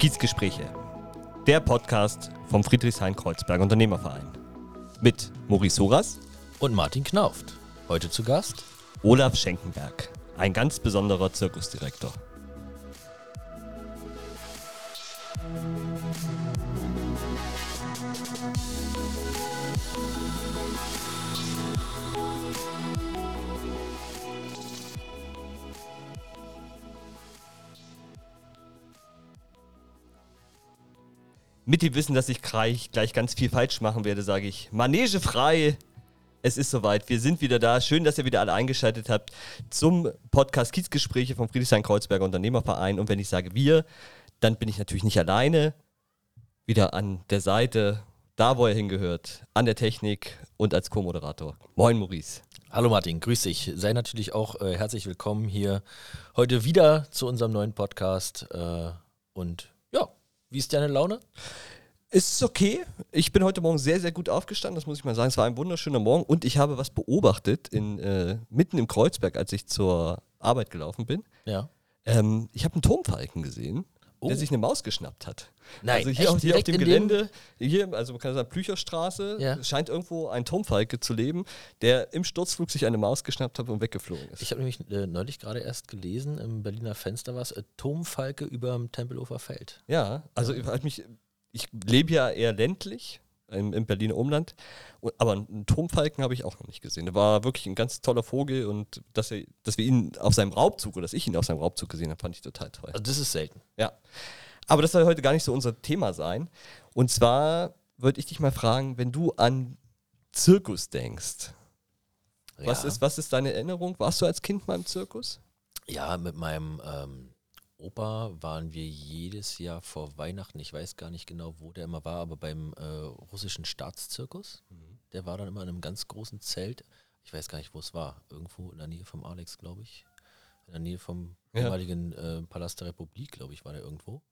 Kiezgespräche, der Podcast vom Friedrichshain-Kreuzberg Unternehmerverein. Mit Maurice Soras und Martin Knauft. Heute zu Gast Olaf Schenkenberg, ein ganz besonderer Zirkusdirektor. Mit dem Wissen, dass ich gleich, gleich ganz viel falsch machen werde, sage ich Manege frei. Es ist soweit. Wir sind wieder da. Schön, dass ihr wieder alle eingeschaltet habt zum Podcast Kiezgespräche vom Friedrichshain-Kreuzberger Unternehmerverein. Und wenn ich sage wir, dann bin ich natürlich nicht alleine. Wieder an der Seite, da wo er hingehört, an der Technik und als Co-Moderator. Moin, Maurice. Hallo Martin, grüß dich. Sei natürlich auch äh, herzlich willkommen hier heute wieder zu unserem neuen Podcast. Äh, und wie ist deine Laune? Es ist okay. Ich bin heute Morgen sehr, sehr gut aufgestanden, das muss ich mal sagen. Es war ein wunderschöner Morgen und ich habe was beobachtet in, äh, mitten im Kreuzberg, als ich zur Arbeit gelaufen bin. Ja. Ähm, ich habe einen Turmfalken gesehen oh. der sich eine Maus geschnappt hat. Nein, also hier, auf, hier auf dem Gelände, hier, also man kann sagen, Plücherstraße, ja. scheint irgendwo ein Turmfalke zu leben, der im Sturzflug sich eine Maus geschnappt hat und weggeflogen ist. Ich habe nämlich äh, neulich gerade erst gelesen, im Berliner Fenster war es, äh, Turmfalke über dem Tempelhofer Feld. Ja, also ja. ich, ich lebe ja eher ländlich im, im Berliner Umland. aber einen Turmfalken habe ich auch noch nicht gesehen. Der war wirklich ein ganz toller Vogel und dass, er, dass wir ihn auf seinem Raubzug oder dass ich ihn auf seinem Raubzug gesehen habe, fand ich total toll. Also das ist selten. Ja. Aber das soll heute gar nicht so unser Thema sein. Und zwar würde ich dich mal fragen, wenn du an Zirkus denkst, ja. was, ist, was ist deine Erinnerung? Warst du als Kind mal im Zirkus? Ja, mit meinem ähm, Opa waren wir jedes Jahr vor Weihnachten, ich weiß gar nicht genau, wo der immer war, aber beim äh, russischen Staatszirkus. Mhm. Der war dann immer in einem ganz großen Zelt. Ich weiß gar nicht, wo es war. Irgendwo in der Nähe vom Alex, glaube ich. In der Nähe vom ja. ehemaligen äh, Palast der Republik, glaube ich, war der irgendwo.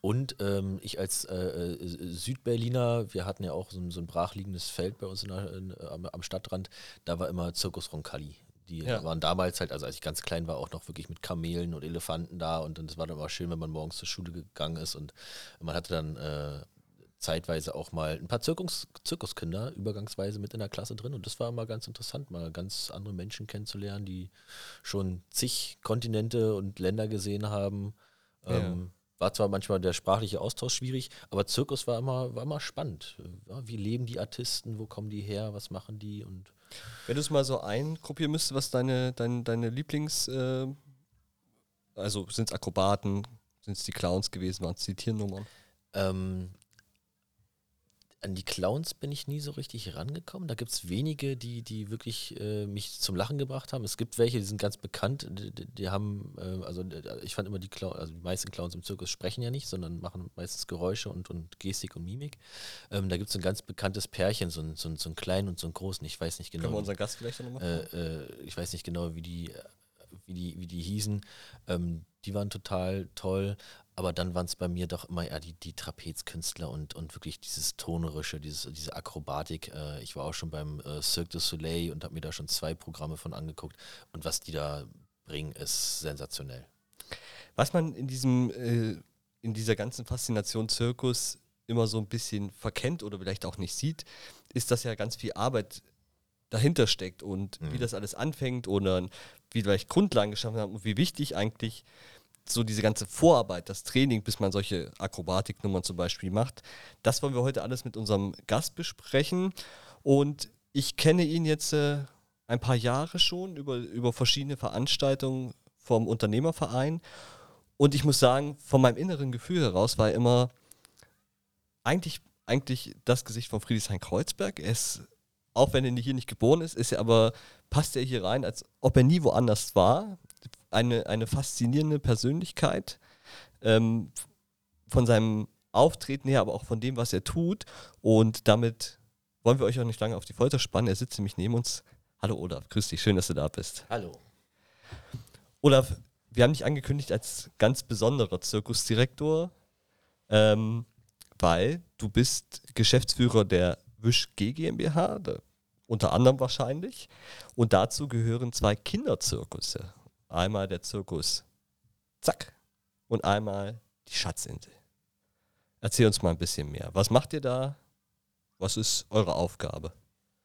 Und ähm, ich als äh, äh, Südberliner, wir hatten ja auch so ein, so ein brachliegendes Feld bei uns der, in, am, am, Stadtrand, da war immer Zirkus Roncalli. Die ja. waren damals halt, also als ich ganz klein war, auch noch wirklich mit Kamelen und Elefanten da und es war dann immer schön, wenn man morgens zur Schule gegangen ist und man hatte dann äh, zeitweise auch mal ein paar Zirkus, Zirkuskinder übergangsweise mit in der Klasse drin und das war immer ganz interessant, mal ganz andere Menschen kennenzulernen, die schon zig Kontinente und Länder gesehen haben. Ja. Ähm, war zwar manchmal der sprachliche Austausch schwierig, aber Zirkus war immer, war immer spannend. Ja, wie leben die Artisten, wo kommen die her, was machen die und wenn du es mal so eingruppieren müsstest, was deine, deine, deine Lieblings-, äh, also sind es Akrobaten, sind es die Clowns gewesen, waren es die Tiernummern? Ähm, an die Clowns bin ich nie so richtig rangekommen. Da gibt es wenige, die, die wirklich äh, mich zum Lachen gebracht haben. Es gibt welche, die sind ganz bekannt. Die, die haben, äh, also ich fand immer die Clowns, also die meisten Clowns im Zirkus sprechen ja nicht, sondern machen meistens Geräusche und, und Gestik und Mimik. Ähm, da gibt es ein ganz bekanntes Pärchen, so ein, so, ein, so ein kleinen und so ein großen. Ich weiß nicht genau. Können wir unseren Gast vielleicht noch äh, äh, Ich weiß nicht genau, wie die, wie die, wie die hießen. Ähm, die waren total toll. Aber dann waren es bei mir doch immer eher die, die Trapezkünstler und, und wirklich dieses Tonerische, dieses, diese Akrobatik. Äh, ich war auch schon beim äh, Cirque du Soleil und habe mir da schon zwei Programme von angeguckt. Und was die da bringen, ist sensationell. Was man in diesem, äh, in dieser ganzen Faszination Zirkus immer so ein bisschen verkennt oder vielleicht auch nicht sieht, ist, dass ja ganz viel Arbeit dahinter steckt und mhm. wie das alles anfängt oder wie vielleicht Grundlagen geschaffen haben und wie wichtig eigentlich so diese ganze Vorarbeit, das Training, bis man solche Akrobatiknummern zum Beispiel macht, das wollen wir heute alles mit unserem Gast besprechen. Und ich kenne ihn jetzt äh, ein paar Jahre schon über, über verschiedene Veranstaltungen vom Unternehmerverein. Und ich muss sagen, von meinem inneren Gefühl heraus war er immer eigentlich, eigentlich das Gesicht von Friedrichshain-Kreuzberg. Er ist, auch wenn er hier nicht geboren ist, ist er aber, passt er hier rein, als ob er nie woanders war eine, eine faszinierende Persönlichkeit ähm, von seinem Auftreten her, aber auch von dem, was er tut. Und damit wollen wir euch auch nicht lange auf die Folter spannen. Er sitzt nämlich neben uns. Hallo Olaf, grüß dich, schön, dass du da bist. Hallo. Olaf, wir haben dich angekündigt als ganz besonderer Zirkusdirektor, ähm, weil du bist Geschäftsführer der Wisch G GmbH, unter anderem wahrscheinlich. Und dazu gehören zwei Kinderzirkusse. Einmal der Zirkus Zack und einmal die Schatzinsel. Erzähl uns mal ein bisschen mehr. Was macht ihr da? Was ist eure Aufgabe?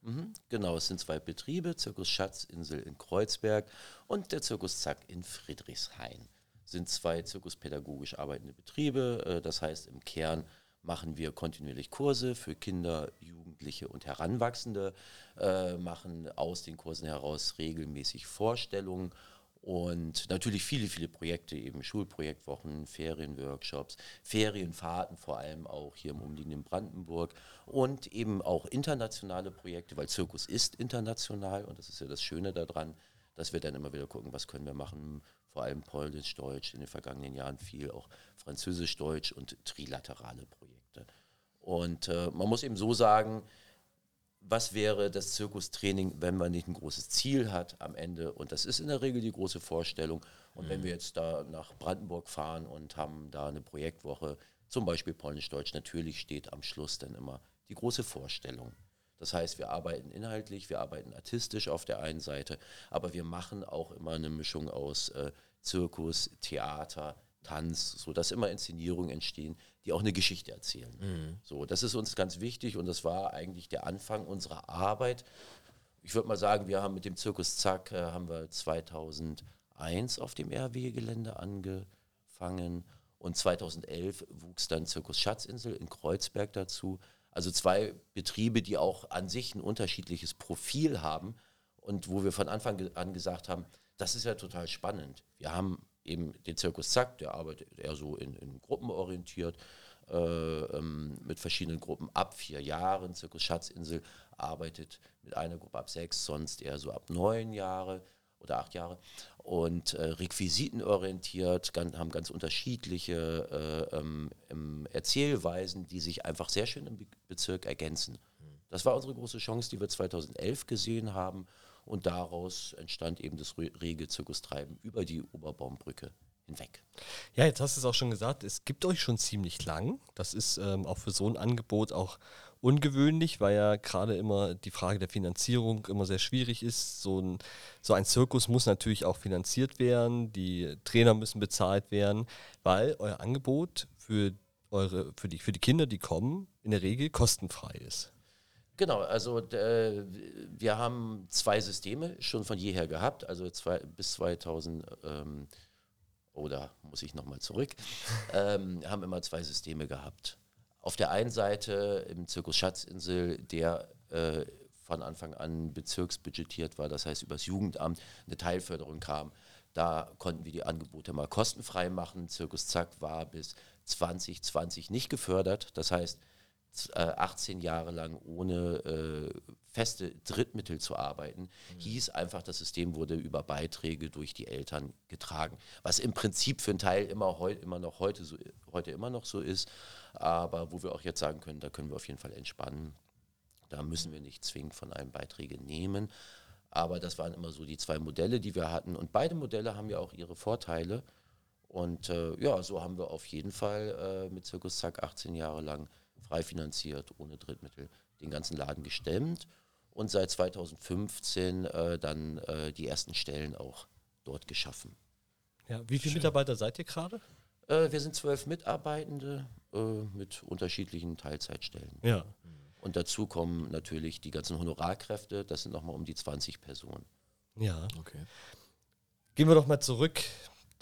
Mhm, genau, es sind zwei Betriebe, Zirkus Schatzinsel in Kreuzberg und der Zirkus Zack in Friedrichshain. Sind zwei zirkuspädagogisch arbeitende Betriebe. Äh, das heißt, im Kern machen wir kontinuierlich Kurse für Kinder, Jugendliche und Heranwachsende, äh, machen aus den Kursen heraus regelmäßig Vorstellungen und natürlich viele, viele Projekte, eben Schulprojektwochen, Ferienworkshops, Ferienfahrten vor allem auch hier im umliegenden Brandenburg und eben auch internationale Projekte, weil Zirkus ist international und das ist ja das Schöne daran, dass wir dann immer wieder gucken, was können wir machen, vor allem Polnisch-Deutsch, in den vergangenen Jahren viel auch Französisch-Deutsch und trilaterale Projekte. Und äh, man muss eben so sagen, was wäre das Zirkustraining, wenn man nicht ein großes Ziel hat am Ende. Und das ist in der Regel die große Vorstellung. Und mhm. wenn wir jetzt da nach Brandenburg fahren und haben da eine Projektwoche, zum Beispiel Polnisch-Deutsch, natürlich steht am Schluss dann immer die große Vorstellung. Das heißt, wir arbeiten inhaltlich, wir arbeiten artistisch auf der einen Seite, aber wir machen auch immer eine Mischung aus äh, Zirkus, Theater, Tanz, sodass immer Inszenierungen entstehen, die auch eine Geschichte erzählen. Mhm. So, das ist uns ganz wichtig und das war eigentlich der Anfang unserer Arbeit. Ich würde mal sagen, wir haben mit dem Zirkus Zack äh, haben wir 2001 auf dem RW-Gelände angefangen und 2011 wuchs dann Zirkus Schatzinsel in Kreuzberg dazu. Also zwei Betriebe, die auch an sich ein unterschiedliches Profil haben und wo wir von Anfang an gesagt haben, das ist ja total spannend. Wir haben eben den Zirkus Zack, der arbeitet eher so in, in Gruppen orientiert, äh, ähm, mit verschiedenen Gruppen ab vier Jahren. Zirkus Schatzinsel arbeitet mit einer Gruppe ab sechs, sonst eher so ab neun Jahre oder acht Jahre. Und äh, requisitenorientiert, ganz, haben ganz unterschiedliche äh, ähm, Erzählweisen, die sich einfach sehr schön im Bezirk ergänzen. Das war unsere große Chance, die wir 2011 gesehen haben und daraus entstand eben das rege Zirkustreiben über die Oberbaumbrücke hinweg. Ja, jetzt hast du es auch schon gesagt, es gibt euch schon ziemlich lang. Das ist ähm, auch für so ein Angebot auch ungewöhnlich, weil ja gerade immer die Frage der Finanzierung immer sehr schwierig ist. So ein, so ein Zirkus muss natürlich auch finanziert werden, die Trainer müssen bezahlt werden, weil euer Angebot für, eure, für, die, für die Kinder, die kommen, in der Regel kostenfrei ist. Genau, also äh, wir haben zwei Systeme schon von jeher gehabt, also zwei, bis 2000 ähm, oder muss ich nochmal zurück, ähm, haben immer zwei Systeme gehabt. Auf der einen Seite im Zirkus Schatzinsel, der äh, von Anfang an bezirksbudgetiert war, das heißt übers Jugendamt eine Teilförderung kam. Da konnten wir die Angebote mal kostenfrei machen. Zirkus Zack war bis 2020 nicht gefördert. Das heißt, 18 äh, Jahre lang ohne äh, feste Drittmittel zu arbeiten, mhm. hieß einfach, das System wurde über Beiträge durch die Eltern getragen. Was im Prinzip für einen Teil immer, heu, immer noch heute, so, heute immer noch so ist, aber wo wir auch jetzt sagen können, da können wir auf jeden Fall entspannen. Da müssen wir nicht zwingend von einem Beiträge nehmen. Aber das waren immer so die zwei Modelle, die wir hatten. Und beide Modelle haben ja auch ihre Vorteile. Und äh, ja, so haben wir auf jeden Fall äh, mit Zirkus Zack 18 Jahre lang frei finanziert, ohne Drittmittel, den ganzen Laden gestemmt und seit 2015 äh, dann äh, die ersten Stellen auch dort geschaffen. Ja, wie viele Mitarbeiter seid ihr gerade? Äh, wir sind zwölf Mitarbeitende äh, mit unterschiedlichen Teilzeitstellen. Ja. Und dazu kommen natürlich die ganzen Honorarkräfte, das sind nochmal um die 20 Personen. Ja. Okay. Gehen wir doch mal zurück.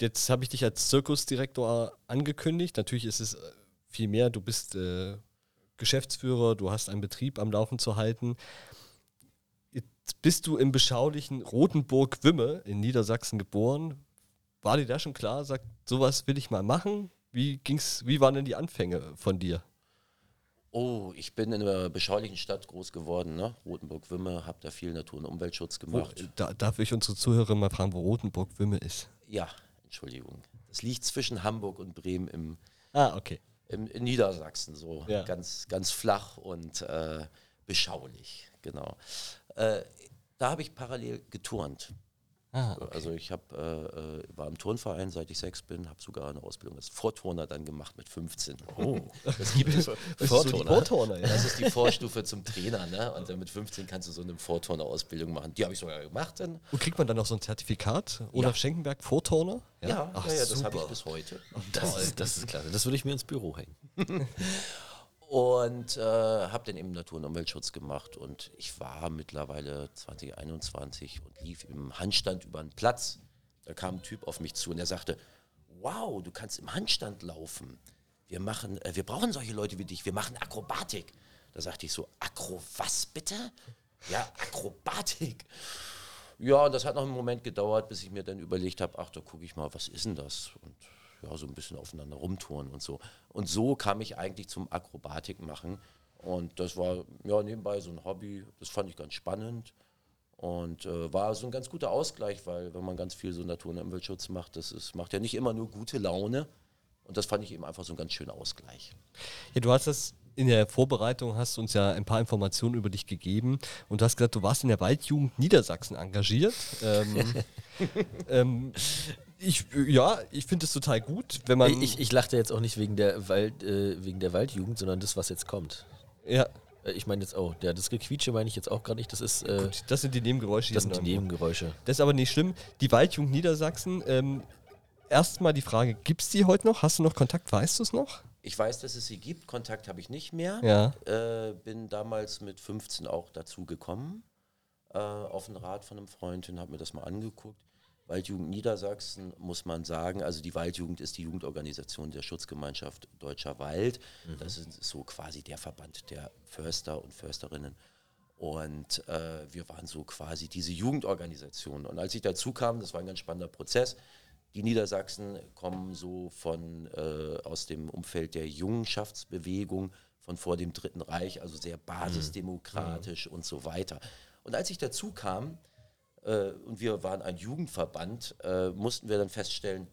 Jetzt habe ich dich als Zirkusdirektor angekündigt. Natürlich ist es äh, viel mehr. Du bist äh, Geschäftsführer, du hast einen Betrieb am Laufen zu halten. Jetzt bist du im beschaulichen Rothenburg-Wimme in Niedersachsen geboren. War dir da schon klar, sagt, sowas will ich mal machen? Wie ging's, wie waren denn die Anfänge von dir? Oh, ich bin in einer beschaulichen Stadt groß geworden, ne? Rotenburg-Wimme, habe da viel Natur- und Umweltschutz gemacht. Wo, da, darf ich unsere Zuhörer mal fragen, wo Rotenburg-Wimme ist? Ja, Entschuldigung. Das liegt zwischen Hamburg und Bremen im, ah, okay im, in Niedersachsen, so ja. ganz, ganz flach und äh, beschaulich, genau. Äh, da habe ich parallel geturnt. Ah, okay. Also ich hab, äh, war im Turnverein, seit ich sechs bin, habe sogar eine Ausbildung als Vorturner dann gemacht mit 15. Oh, das gibt es. Vorturner. Vorturner ja. Das ist die Vorstufe zum Trainer. Ne? Und dann mit 15 kannst du so eine Vorturner-Ausbildung machen. Die habe ich sogar gemacht. Dann. Und kriegt man dann auch so ein Zertifikat? Olaf ja. Schenkenberg, Vorturner? Ja, ja, Ach, ja, ja das habe ich bis heute. Das ist, das ist klasse. Das würde ich mir ins Büro hängen. und äh, habe dann eben Natur- und Umweltschutz gemacht und ich war mittlerweile 2021 und lief im Handstand über einen Platz. Da kam ein Typ auf mich zu und er sagte, wow, du kannst im Handstand laufen. Wir machen, äh, wir brauchen solche Leute wie dich, wir machen Akrobatik. Da sagte ich so, Akro was bitte? Ja, Akrobatik. Ja, und das hat noch einen Moment gedauert, bis ich mir dann überlegt habe, ach, da gucke ich mal, was ist denn das? Und ja, so ein bisschen aufeinander rumtouren und so. Und so kam ich eigentlich zum Akrobatik machen. Und das war ja nebenbei so ein Hobby, das fand ich ganz spannend. Und äh, war so ein ganz guter Ausgleich, weil wenn man ganz viel so Natur- und Umweltschutz macht, das ist, macht ja nicht immer nur gute Laune. Und das fand ich eben einfach so ein ganz schöner Ausgleich. Ja, du hast das in der Vorbereitung hast du uns ja ein paar Informationen über dich gegeben und du hast gesagt, du warst in der Waldjugend Niedersachsen engagiert. ähm, ähm, ich, ja, ich finde es total gut, wenn man. Ich, ich lachte jetzt auch nicht wegen der, Wald, äh, wegen der Waldjugend, sondern das, was jetzt kommt. Ja. Äh, ich meine jetzt auch, ja, das Gequietsche meine ich jetzt auch gar nicht. Das ist. Äh, gut, das sind die Nebengeräusche. Das sind die Nebengeräusche. Das ist aber nicht schlimm. Die Waldjugend Niedersachsen, ähm, erstmal die Frage: Gibt es die heute noch? Hast du noch Kontakt? Weißt du es noch? Ich weiß, dass es sie gibt. Kontakt habe ich nicht mehr. Ja. Äh, bin damals mit 15 auch dazu gekommen. Äh, auf den Rat von einem Freund und habe mir das mal angeguckt. Waldjugend Niedersachsen muss man sagen, also die Waldjugend ist die Jugendorganisation der Schutzgemeinschaft Deutscher Wald. Mhm. Das ist so quasi der Verband der Förster und Försterinnen. Und äh, wir waren so quasi diese Jugendorganisation. Und als ich dazu kam, das war ein ganz spannender Prozess. Die Niedersachsen kommen so von äh, aus dem Umfeld der Jungenschaftsbewegung von vor dem Dritten Reich, also sehr mhm. basisdemokratisch mhm. und so weiter. Und als ich dazu kam, äh, und wir waren ein Jugendverband, äh, mussten wir dann feststellen,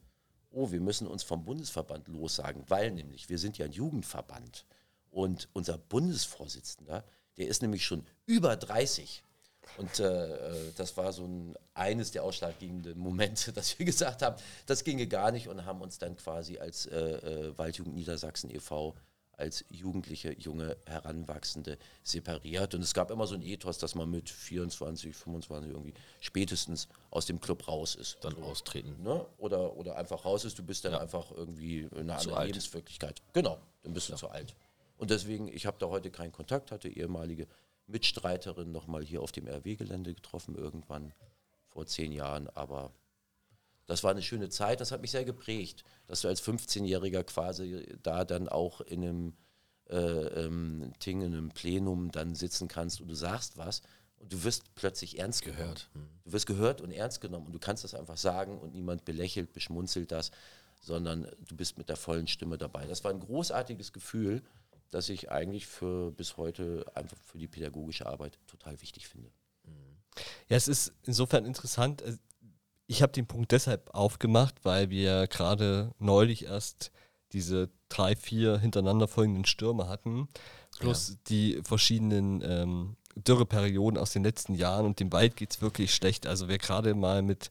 oh, wir müssen uns vom Bundesverband lossagen, weil nämlich wir sind ja ein Jugendverband und unser Bundesvorsitzender, der ist nämlich schon über 30. Und äh, äh, das war so ein, eines der ausschlaggebenden Momente, dass wir gesagt haben, das ginge gar nicht und haben uns dann quasi als äh, äh Waldjugend Niedersachsen e.V als jugendliche, junge, Heranwachsende separiert. Und es gab immer so ein Ethos, dass man mit 24, 25 irgendwie spätestens aus dem Club raus ist. Dann so, austreten. Ne? Oder, oder einfach raus ist, du bist dann ja. einfach irgendwie in einer zu anderen alt. Lebenswirklichkeit. Genau, dann bist du ja. zu alt. Und deswegen, ich habe da heute keinen Kontakt, hatte ehemalige Mitstreiterin nochmal hier auf dem RW-Gelände getroffen, irgendwann vor zehn Jahren, aber das war eine schöne Zeit, das hat mich sehr geprägt, dass du als 15-Jähriger quasi da dann auch in einem äh, ähm, Ting, in einem Plenum dann sitzen kannst und du sagst was und du wirst plötzlich ernst gehört. Hm. Du wirst gehört und ernst genommen und du kannst das einfach sagen und niemand belächelt, beschmunzelt das, sondern du bist mit der vollen Stimme dabei. Das war ein großartiges Gefühl, das ich eigentlich für bis heute einfach für die pädagogische Arbeit total wichtig finde. Ja, es ist insofern interessant. Ich habe den Punkt deshalb aufgemacht, weil wir gerade neulich erst diese drei, vier hintereinander folgenden Stürme hatten, plus ja. die verschiedenen ähm, Dürreperioden aus den letzten Jahren und dem Wald geht es wirklich schlecht. Also wer gerade mal mit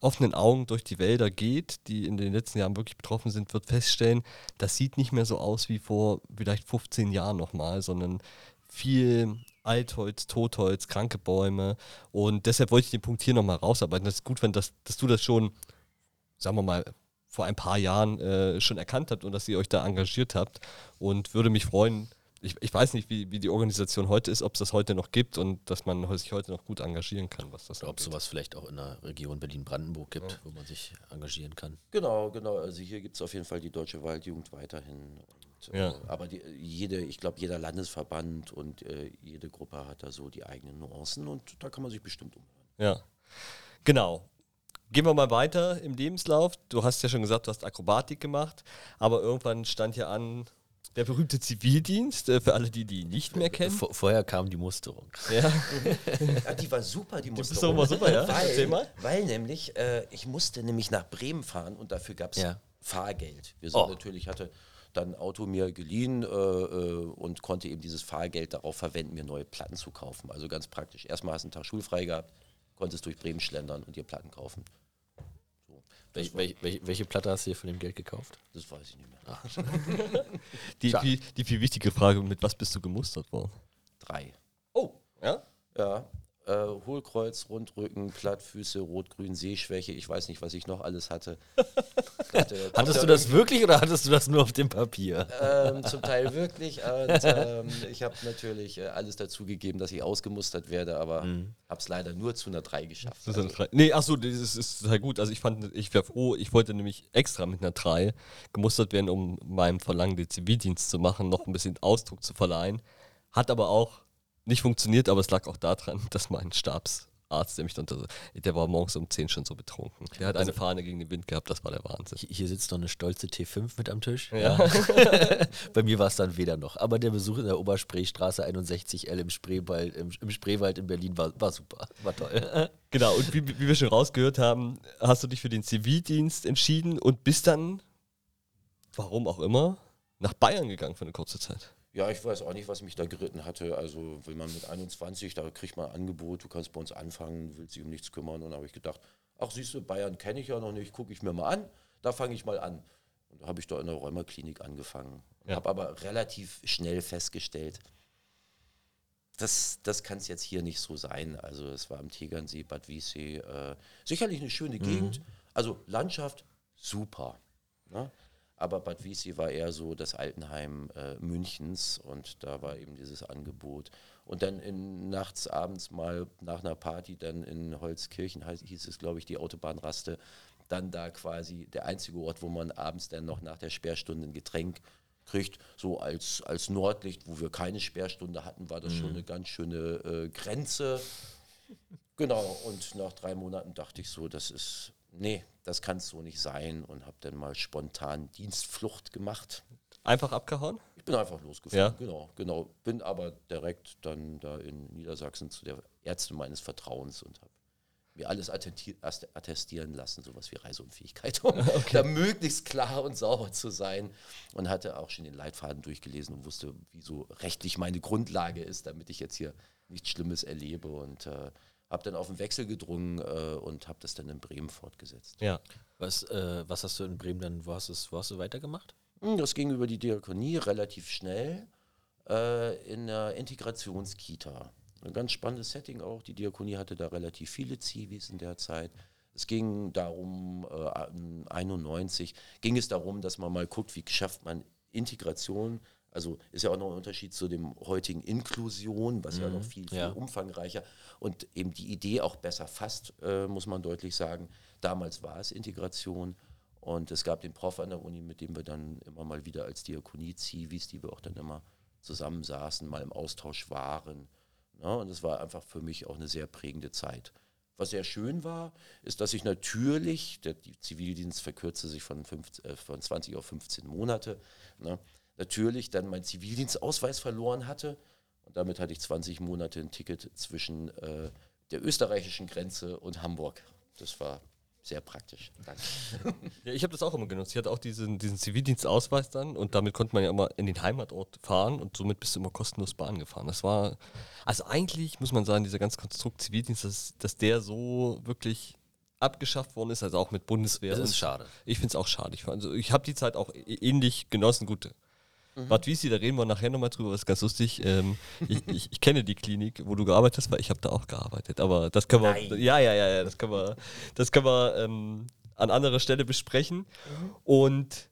offenen Augen durch die Wälder geht, die in den letzten Jahren wirklich betroffen sind, wird feststellen, das sieht nicht mehr so aus wie vor vielleicht 15 Jahren nochmal, sondern viel Altholz, Totholz, kranke Bäume. Und deshalb wollte ich den Punkt hier nochmal rausarbeiten. Das ist gut, wenn das, dass du das schon, sagen wir mal, vor ein paar Jahren äh, schon erkannt habt und dass ihr euch da engagiert habt. Und würde mich freuen, ich, ich weiß nicht, wie, wie die Organisation heute ist, ob es das heute noch gibt und dass man sich heute noch gut engagieren kann, was das Ob es sowas vielleicht auch in der Region Berlin-Brandenburg gibt, ja. wo man sich engagieren kann. Genau, genau. Also hier gibt es auf jeden Fall die Deutsche Waldjugend weiterhin. Und, ja. aber die, jede, ich glaube, jeder Landesverband und äh, jede Gruppe hat da so die eigenen Nuancen und da kann man sich bestimmt umhören. Ja, genau. Gehen wir mal weiter im Lebenslauf. Du hast ja schon gesagt, du hast Akrobatik gemacht, aber irgendwann stand ja an, der berühmte Zivildienst, äh, für alle, die die nicht mehr kennen. Vor, vorher kam die Musterung. Ja. ja. die war super, die Musterung. Die ist doch immer super, ja? Weil, weil nämlich, äh, ich musste nämlich nach Bremen fahren und dafür gab es ja. Fahrgeld. Wir sind oh. natürlich, hatte dann ein Auto mir geliehen äh, äh, und konnte eben dieses Fahrgeld darauf verwenden, mir neue Platten zu kaufen. Also ganz praktisch. Erstmal hast du einen Tag schulfrei gehabt, konntest durch Bremen schlendern und dir Platten kaufen. So, das Wel, war- wel, welche, Platte hast du dir von dem Geld gekauft? das weiß ich nicht mehr. Die, viel, die viel wichtige Frage, mit was bist du gemustert worden? Drei. Oh, ja? Ja. Äh, Hohlkreuz, Rundrücken, Plattfüße, Rot-Grün, Sehschwäche. Ich weiß nicht, was ich noch alles hatte. hatte Hattest du das wirklich oder hattest du das nur auf dem Papier? Ähm, zum Teil wirklich. Und, ähm, ich habe natürlich äh, alles dazu gegeben, dass ich ausgemustert werde, aber habe es leider nur zu einer 3 geschafft. Das ist eine drei. Nee, achso, das ist, ist total gut. Also ich fand, ich wäre froh, ich wollte nämlich extra mit einer 3 gemustert werden, um meinem Verlangen, den Zivildienst zu machen, noch ein bisschen Ausdruck zu verleihen. Hat aber auch nicht funktioniert, aber es lag auch daran, dass mein Stabsarzt, der mich dann, der war morgens um 10 schon so betrunken. Der hat eine Fahne gegen den Wind gehabt, das war der Wahnsinn. Hier- Hier sitzt noch eine stolze T5 mit am Tisch. Ja. Bei mir war es dann weder noch. Aber der Besuch in der Oberspreestraße 61L im Spreewald, im, im Spreewald in Berlin war, war super. War toll. Genau, und wie, wie wir schon rausgehört haben, hast du dich für den Zivildienst entschieden und bist dann, warum auch immer, nach Bayern gegangen für eine kurze Zeit. Ja, ich weiß auch nicht, was mich da geritten hatte. Also, will man mit 21, da kriegt man ein Angebot, du kannst bei uns anfangen, willst dich um nichts kümmern. Und da habe ich gedacht, ach siehst du, Bayern kenne ich ja noch nicht, gucke ich mir mal an, da fange ich mal an. Und da habe ich da in der Rheumaklinik angefangen. Ja. Habe aber relativ schnell festgestellt, das, das kann es jetzt hier nicht so sein. Also es war am Tegernsee, Bad Wiessee, äh, sicherlich eine schöne Gegend. Also Landschaft, super. Ne? Aber Bad Wiessee war eher so das Altenheim äh, Münchens und da war eben dieses Angebot. Und dann in, nachts, abends mal nach einer Party, dann in Holzkirchen hieß es, glaube ich, die Autobahnraste, dann da quasi der einzige Ort, wo man abends dann noch nach der Sperrstunde ein Getränk kriegt. So als, als Nordlicht, wo wir keine Sperrstunde hatten, war das schon eine ganz schöne äh, Grenze. Genau, und nach drei Monaten dachte ich so, das ist, nee, das kann so nicht sein und habe dann mal spontan Dienstflucht gemacht. Einfach abgehauen? Ich bin einfach losgefahren, Ja. genau, genau. Bin aber direkt dann da in Niedersachsen zu der Ärztin meines Vertrauens und habe mir alles attestieren lassen, sowas wie Reiseunfähigkeit, um da möglichst klar und sauber zu sein. Und hatte auch schon den Leitfaden durchgelesen und wusste, wie so rechtlich meine Grundlage ist, damit ich jetzt hier nichts Schlimmes erlebe. Und äh, habe dann auf den Wechsel gedrungen äh, und habe das dann in Bremen fortgesetzt. Ja. Was, äh, was hast du in Bremen dann, wo hast, wo hast du weitergemacht? Hm, Das ging über die Diakonie relativ schnell äh, in der Integrationskita. Ein ganz spannendes Setting auch. Die Diakonie hatte da relativ viele Zivis in der Zeit. Es ging darum, äh, 91 ging es darum, dass man mal guckt, wie schafft man Integration. Also ist ja auch noch ein Unterschied zu dem heutigen Inklusion, was ja noch viel, viel ja. umfangreicher und eben die Idee auch besser fasst, äh, muss man deutlich sagen. Damals war es Integration und es gab den Prof an der Uni, mit dem wir dann immer mal wieder als Diakonie-Zivis, die wir auch dann immer zusammensaßen, mal im Austausch waren. Ja, und es war einfach für mich auch eine sehr prägende Zeit. Was sehr schön war, ist, dass ich natürlich, der die Zivildienst verkürzte sich von, 15, äh, von 20 auf 15 Monate, ne, natürlich dann meinen Zivildienstausweis verloren hatte. Und damit hatte ich 20 Monate ein Ticket zwischen äh, der österreichischen Grenze und Hamburg. Das war sehr praktisch. Danke. Ja, ich habe das auch immer genutzt. Ich hatte auch diesen, diesen Zivildienstausweis dann und damit konnte man ja immer in den Heimatort fahren und somit bist du immer kostenlos Bahn gefahren. Das war, also eigentlich muss man sagen, dieser ganze Konstrukt Zivildienst, dass, dass der so wirklich abgeschafft worden ist, also auch mit Bundeswehr. Das ist und- schade. Ich finde es auch schade. Ich, also ich habe die Zeit auch ähnlich genossen. Gut, Bad Wiesi, da reden wir nachher nochmal drüber, das ist ganz lustig. Ähm, ich, ich, ich kenne die Klinik, wo du gearbeitet hast, weil ich habe da auch gearbeitet. Aber das können wir, Nein. ja, ja, ja, ja, das können wir, das können wir ähm, an anderer Stelle besprechen. Und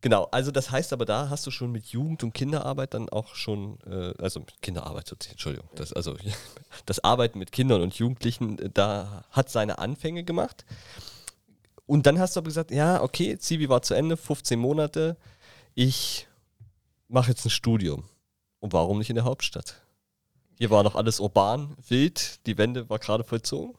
genau, also das heißt aber, da hast du schon mit Jugend- und Kinderarbeit dann auch schon, äh, also mit Kinderarbeit, Entschuldigung, das, also das Arbeiten mit Kindern und Jugendlichen, äh, da hat seine Anfänge gemacht. Und dann hast du aber gesagt, ja, okay, Zivi war zu Ende, 15 Monate, ich mache jetzt ein Studium. Und warum nicht in der Hauptstadt? Hier war noch alles urban, wild, die Wende war gerade vollzogen.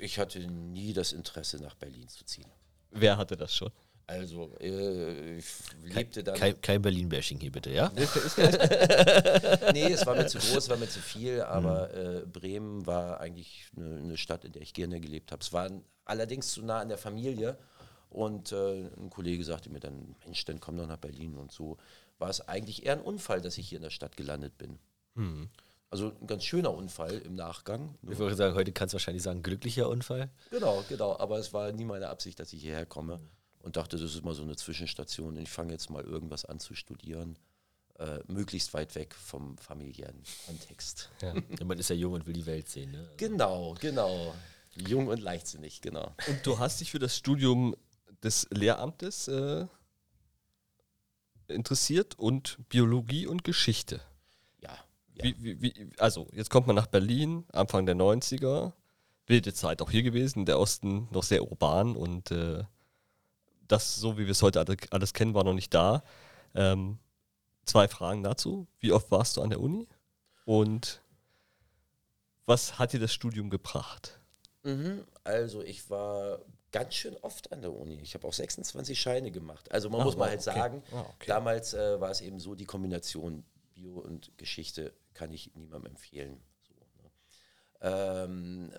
Ich hatte nie das Interesse, nach Berlin zu ziehen. Wer hatte das schon? Also, äh, ich lebte dann. Kein, kein Berlin-Bashing hier bitte, ja? nee, es war mir zu groß, es war mir zu viel, aber äh, Bremen war eigentlich eine, eine Stadt, in der ich gerne gelebt habe. Es war allerdings zu nah an der Familie und äh, ein Kollege sagte mir dann, Mensch, dann komm doch nach Berlin und so. War es eigentlich eher ein Unfall, dass ich hier in der Stadt gelandet bin. Also ein ganz schöner Unfall im Nachgang. ne? Ich würde sagen, heute kannst du wahrscheinlich sagen, glücklicher Unfall. Genau, genau. Aber es war nie meine Absicht, dass ich hierher komme und dachte, das ist mal so eine Zwischenstation. Und ich fange jetzt mal irgendwas an zu studieren, äh, möglichst weit weg vom familiären Kontext. Ja. Ja, man ist ja jung und will die Welt sehen. Ne? Genau, genau. Jung und leichtsinnig, genau. Und du hast dich für das Studium des Lehramtes äh, interessiert und Biologie und Geschichte. Ja. ja. Wie, wie, wie, also, jetzt kommt man nach Berlin, Anfang der 90er. Wilde Zeit auch hier gewesen, der Osten noch sehr urban und äh, das, so wie wir es heute alle, alles kennen, war noch nicht da. Ähm, zwei Fragen dazu. Wie oft warst du an der Uni? Und was hat dir das Studium gebracht? Mhm. Also ich war ganz schön oft an der Uni. Ich habe auch 26 Scheine gemacht. Also man Ah, muss mal wow, halt okay. sagen, Ah, okay. damals äh, war es eben so, die Kombination Bio und Geschichte kann ich niemandem empfehlen. So, ne? ähm,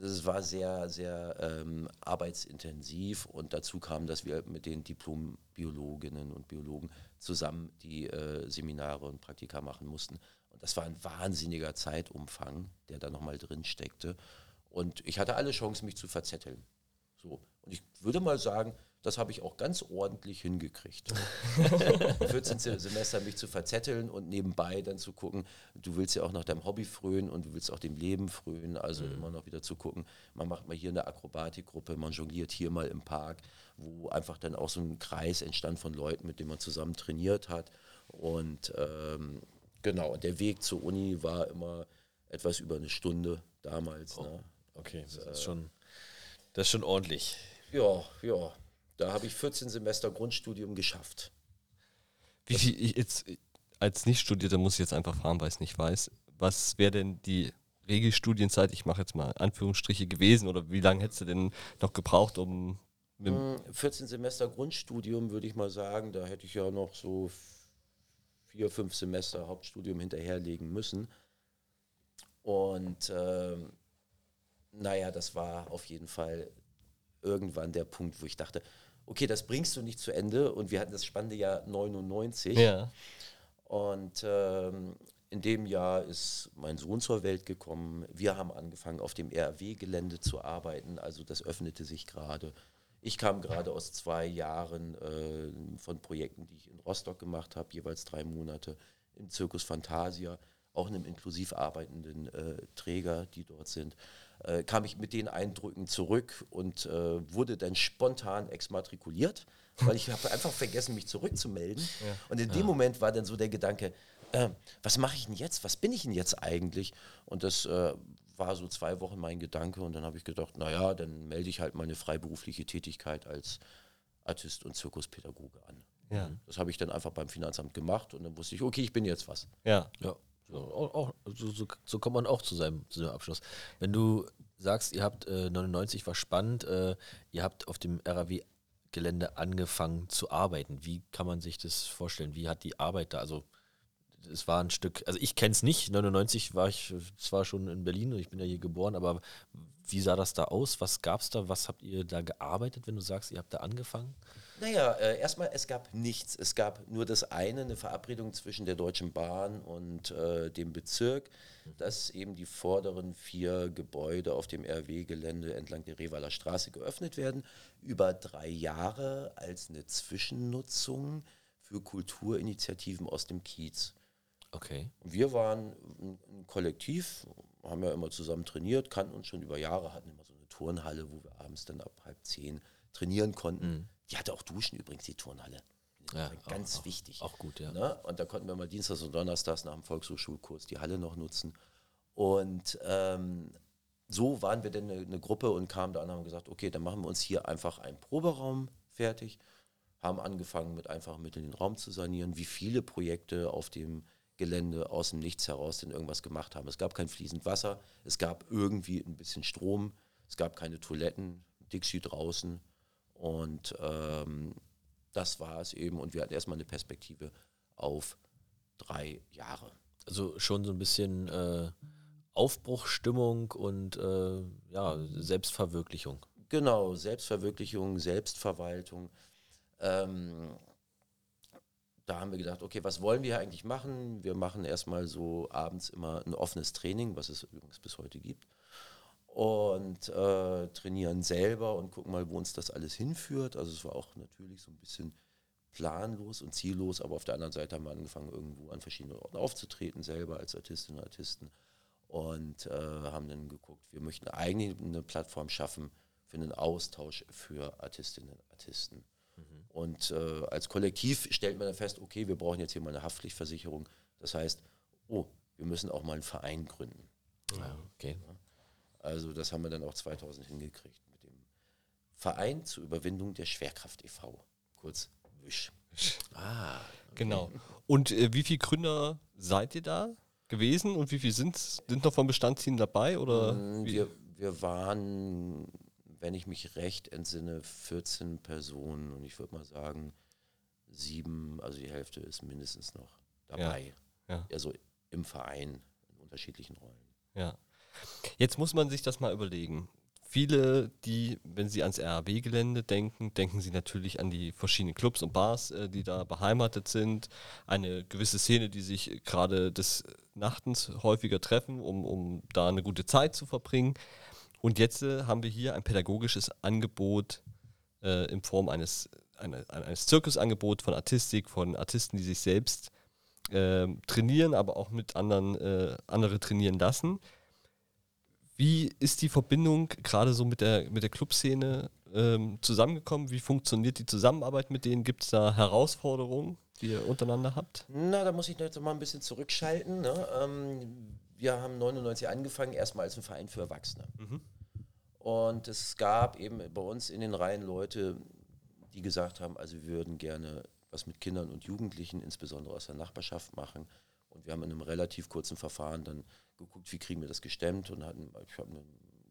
das war sehr, sehr ähm, arbeitsintensiv und dazu kam, dass wir mit den Diplom-Biologinnen und Biologen zusammen die äh, Seminare und Praktika machen mussten. Und das war ein wahnsinniger Zeitumfang, der da nochmal drin steckte. Und ich hatte alle Chancen, mich zu verzetteln. So. Und ich würde mal sagen, das habe ich auch ganz ordentlich hingekriegt. 14 Se- Semester mich zu verzetteln und nebenbei dann zu gucken, du willst ja auch nach deinem Hobby frönen und du willst auch dem Leben frönen, also immer noch wieder zu gucken, man macht mal hier eine Akrobatikgruppe, man jongliert hier mal im Park, wo einfach dann auch so ein Kreis entstand von Leuten, mit denen man zusammen trainiert hat. Und ähm, genau, und der Weg zur Uni war immer etwas über eine Stunde damals. Ne? Okay, das ist schon, das ist schon ordentlich. Ja, ja. Da habe ich 14 Semester Grundstudium geschafft. Wie viel, ich jetzt als Nicht-Studierter muss ich jetzt einfach fragen, weil ich es nicht weiß. Was wäre denn die Regelstudienzeit, ich mache jetzt mal Anführungsstriche, gewesen oder wie lange hättest du denn noch gebraucht, um mit, dem- Mm, 14 Semester Grundstudium würde ich mal sagen, da hätte ich ja noch so vier, fünf Semester Hauptstudium hinterherlegen müssen. Und ähm, naja, das war auf jeden Fall irgendwann der Punkt, wo ich dachte, okay, das bringst du nicht zu Ende. Und wir hatten das spannende Jahr 99. ja. Und ähm, in dem Jahr ist mein Sohn zur Welt gekommen. Wir haben angefangen, auf dem RW-Gelände zu arbeiten. Also das öffnete sich gerade. Ich kam gerade aus zwei Jahren äh, von Projekten, die ich in Rostock gemacht habe, jeweils drei Monate im Zirkus Fantasia, auch einem inklusiv arbeitenden äh, Träger, die dort sind. Äh, kam ich mit den Eindrücken zurück und äh, wurde dann spontan exmatrikuliert, weil ich habe einfach vergessen, mich zurückzumelden. Und in dem Moment war dann so der Gedanke, äh, was mache ich denn jetzt? Was bin ich denn jetzt eigentlich? Und das äh, war so zwei Wochen mein Gedanke und dann habe ich gedacht, naja, dann melde ich halt meine freiberufliche Tätigkeit als Artist und Zirkuspädagoge an. Ja. Das habe ich dann einfach beim Finanzamt gemacht und dann wusste ich, okay, ich bin jetzt was. Ja. Ja, so, auch, so, so kommt man auch zu seinem, zu seinem Abschluss. Wenn du sagst, ihr habt äh, 99 war spannend, äh, ihr habt auf dem RAW-Gelände angefangen zu arbeiten. Wie kann man sich das vorstellen? Wie hat die Arbeit da, also es war ein Stück, also ich kenne es nicht, 99 war ich zwar schon in Berlin und ich bin ja hier geboren, aber wie sah das da aus? Was gab es da? Was habt ihr da gearbeitet, wenn du sagst, ihr habt da angefangen? Naja, äh, erstmal, es gab nichts. Es gab nur das eine, eine Verabredung zwischen der Deutschen Bahn und äh, dem Bezirk, dass eben die vorderen vier Gebäude auf dem RW-Gelände entlang der Revaler Straße geöffnet werden, über drei Jahre als eine Zwischennutzung für Kulturinitiativen aus dem Kiez. Okay. Wir waren ein, ein Kollektiv, haben ja immer zusammen trainiert, kannten uns schon über Jahre, hatten immer so eine Turnhalle, wo wir abends dann ab halb zehn trainieren konnten. Die hatte auch Duschen übrigens, die Turnhalle. Ja, ganz auch- wichtig. auch gut, ja. Ne? Und da konnten wir mal dienstags und donnerstags nach dem Volkshochschulkurs die Halle noch nutzen. Und ähm, so waren wir dann eine, eine Gruppe und kamen da an und haben gesagt, okay, dann machen wir uns hier einfach einen Proberaum fertig, haben angefangen mit einfachen Mitteln den Raum zu sanieren, wie viele Projekte auf dem Gelände aus dem Nichts heraus denn irgendwas gemacht haben. Es gab kein fließend Wasser, es gab irgendwie ein bisschen Strom, es gab keine Toiletten, Dixie draußen und ähm, das war es eben und wir hatten erstmal eine Perspektive auf drei Jahre. Also schon so ein bisschen äh, Aufbruchstimmung und äh, ja, Selbstverwirklichung. Genau, Selbstverwirklichung, Selbstverwaltung. Ähm, da haben wir gedacht, okay, was wollen wir eigentlich machen? Wir machen erstmal so abends immer ein offenes Training, was es übrigens bis heute gibt. Und äh, trainieren selber und gucken mal, wo uns das alles hinführt. Also es war auch natürlich so ein bisschen planlos und ziellos, aber auf der anderen Seite haben wir angefangen, irgendwo an verschiedenen Orten aufzutreten, selber als Artistinnen und Artisten. Und äh, haben dann geguckt, wir möchten eigentlich eine Plattform schaffen für einen Austausch für Artistinnen und Artisten. Mhm. Und äh, als Kollektiv stellt man dann fest, okay, wir brauchen jetzt hier mal eine Haftpflichtversicherung. Das heißt, oh, wir müssen auch mal einen Verein gründen. Ja, okay. Also das haben wir dann auch 2000 hingekriegt mit dem Verein zur Überwindung der Schwerkraft e.V. Kurz Wisch. Ah, okay. genau. Und äh, wie viele Gründer seid ihr da gewesen und wie viele sind, sind noch vom Bestandsteam dabei? Oder mm, wir, wir waren wenn ich mich recht entsinne, 14 Personen und ich würde mal sagen, sieben, also die Hälfte ist mindestens noch dabei. Ja, ja. Also im Verein in unterschiedlichen Rollen. Ja. Jetzt muss man sich das mal überlegen. Viele, die, wenn sie ans RAW-Gelände denken, denken sie natürlich an die verschiedenen Clubs und Bars, äh, die da beheimatet sind. Eine gewisse Szene, die sich gerade des Nachtens häufiger treffen, um, um da eine gute Zeit zu verbringen. Und jetzt äh, haben wir hier ein pädagogisches Angebot äh, in Form eines, eine, eines Zirkusangebot von Artistik, von Artisten, die sich selbst äh, trainieren, aber auch mit anderen äh, andere trainieren lassen. Wie ist die Verbindung gerade so mit der, mit der Clubszene ähm, zusammengekommen? Wie funktioniert die Zusammenarbeit mit denen? Gibt es da Herausforderungen, die ihr untereinander habt? Na, da muss ich jetzt mal ein bisschen zurückschalten. Ne? Ähm, wir haben 99 angefangen, erstmal als ein Verein für Erwachsene. Mhm. Und es gab eben bei uns in den Reihen Leute, die gesagt haben, also wir würden gerne was mit Kindern und Jugendlichen, insbesondere aus der Nachbarschaft machen. Und wir haben in einem relativ kurzen Verfahren dann geguckt, wie kriegen wir das gestemmt und hatten, ich habe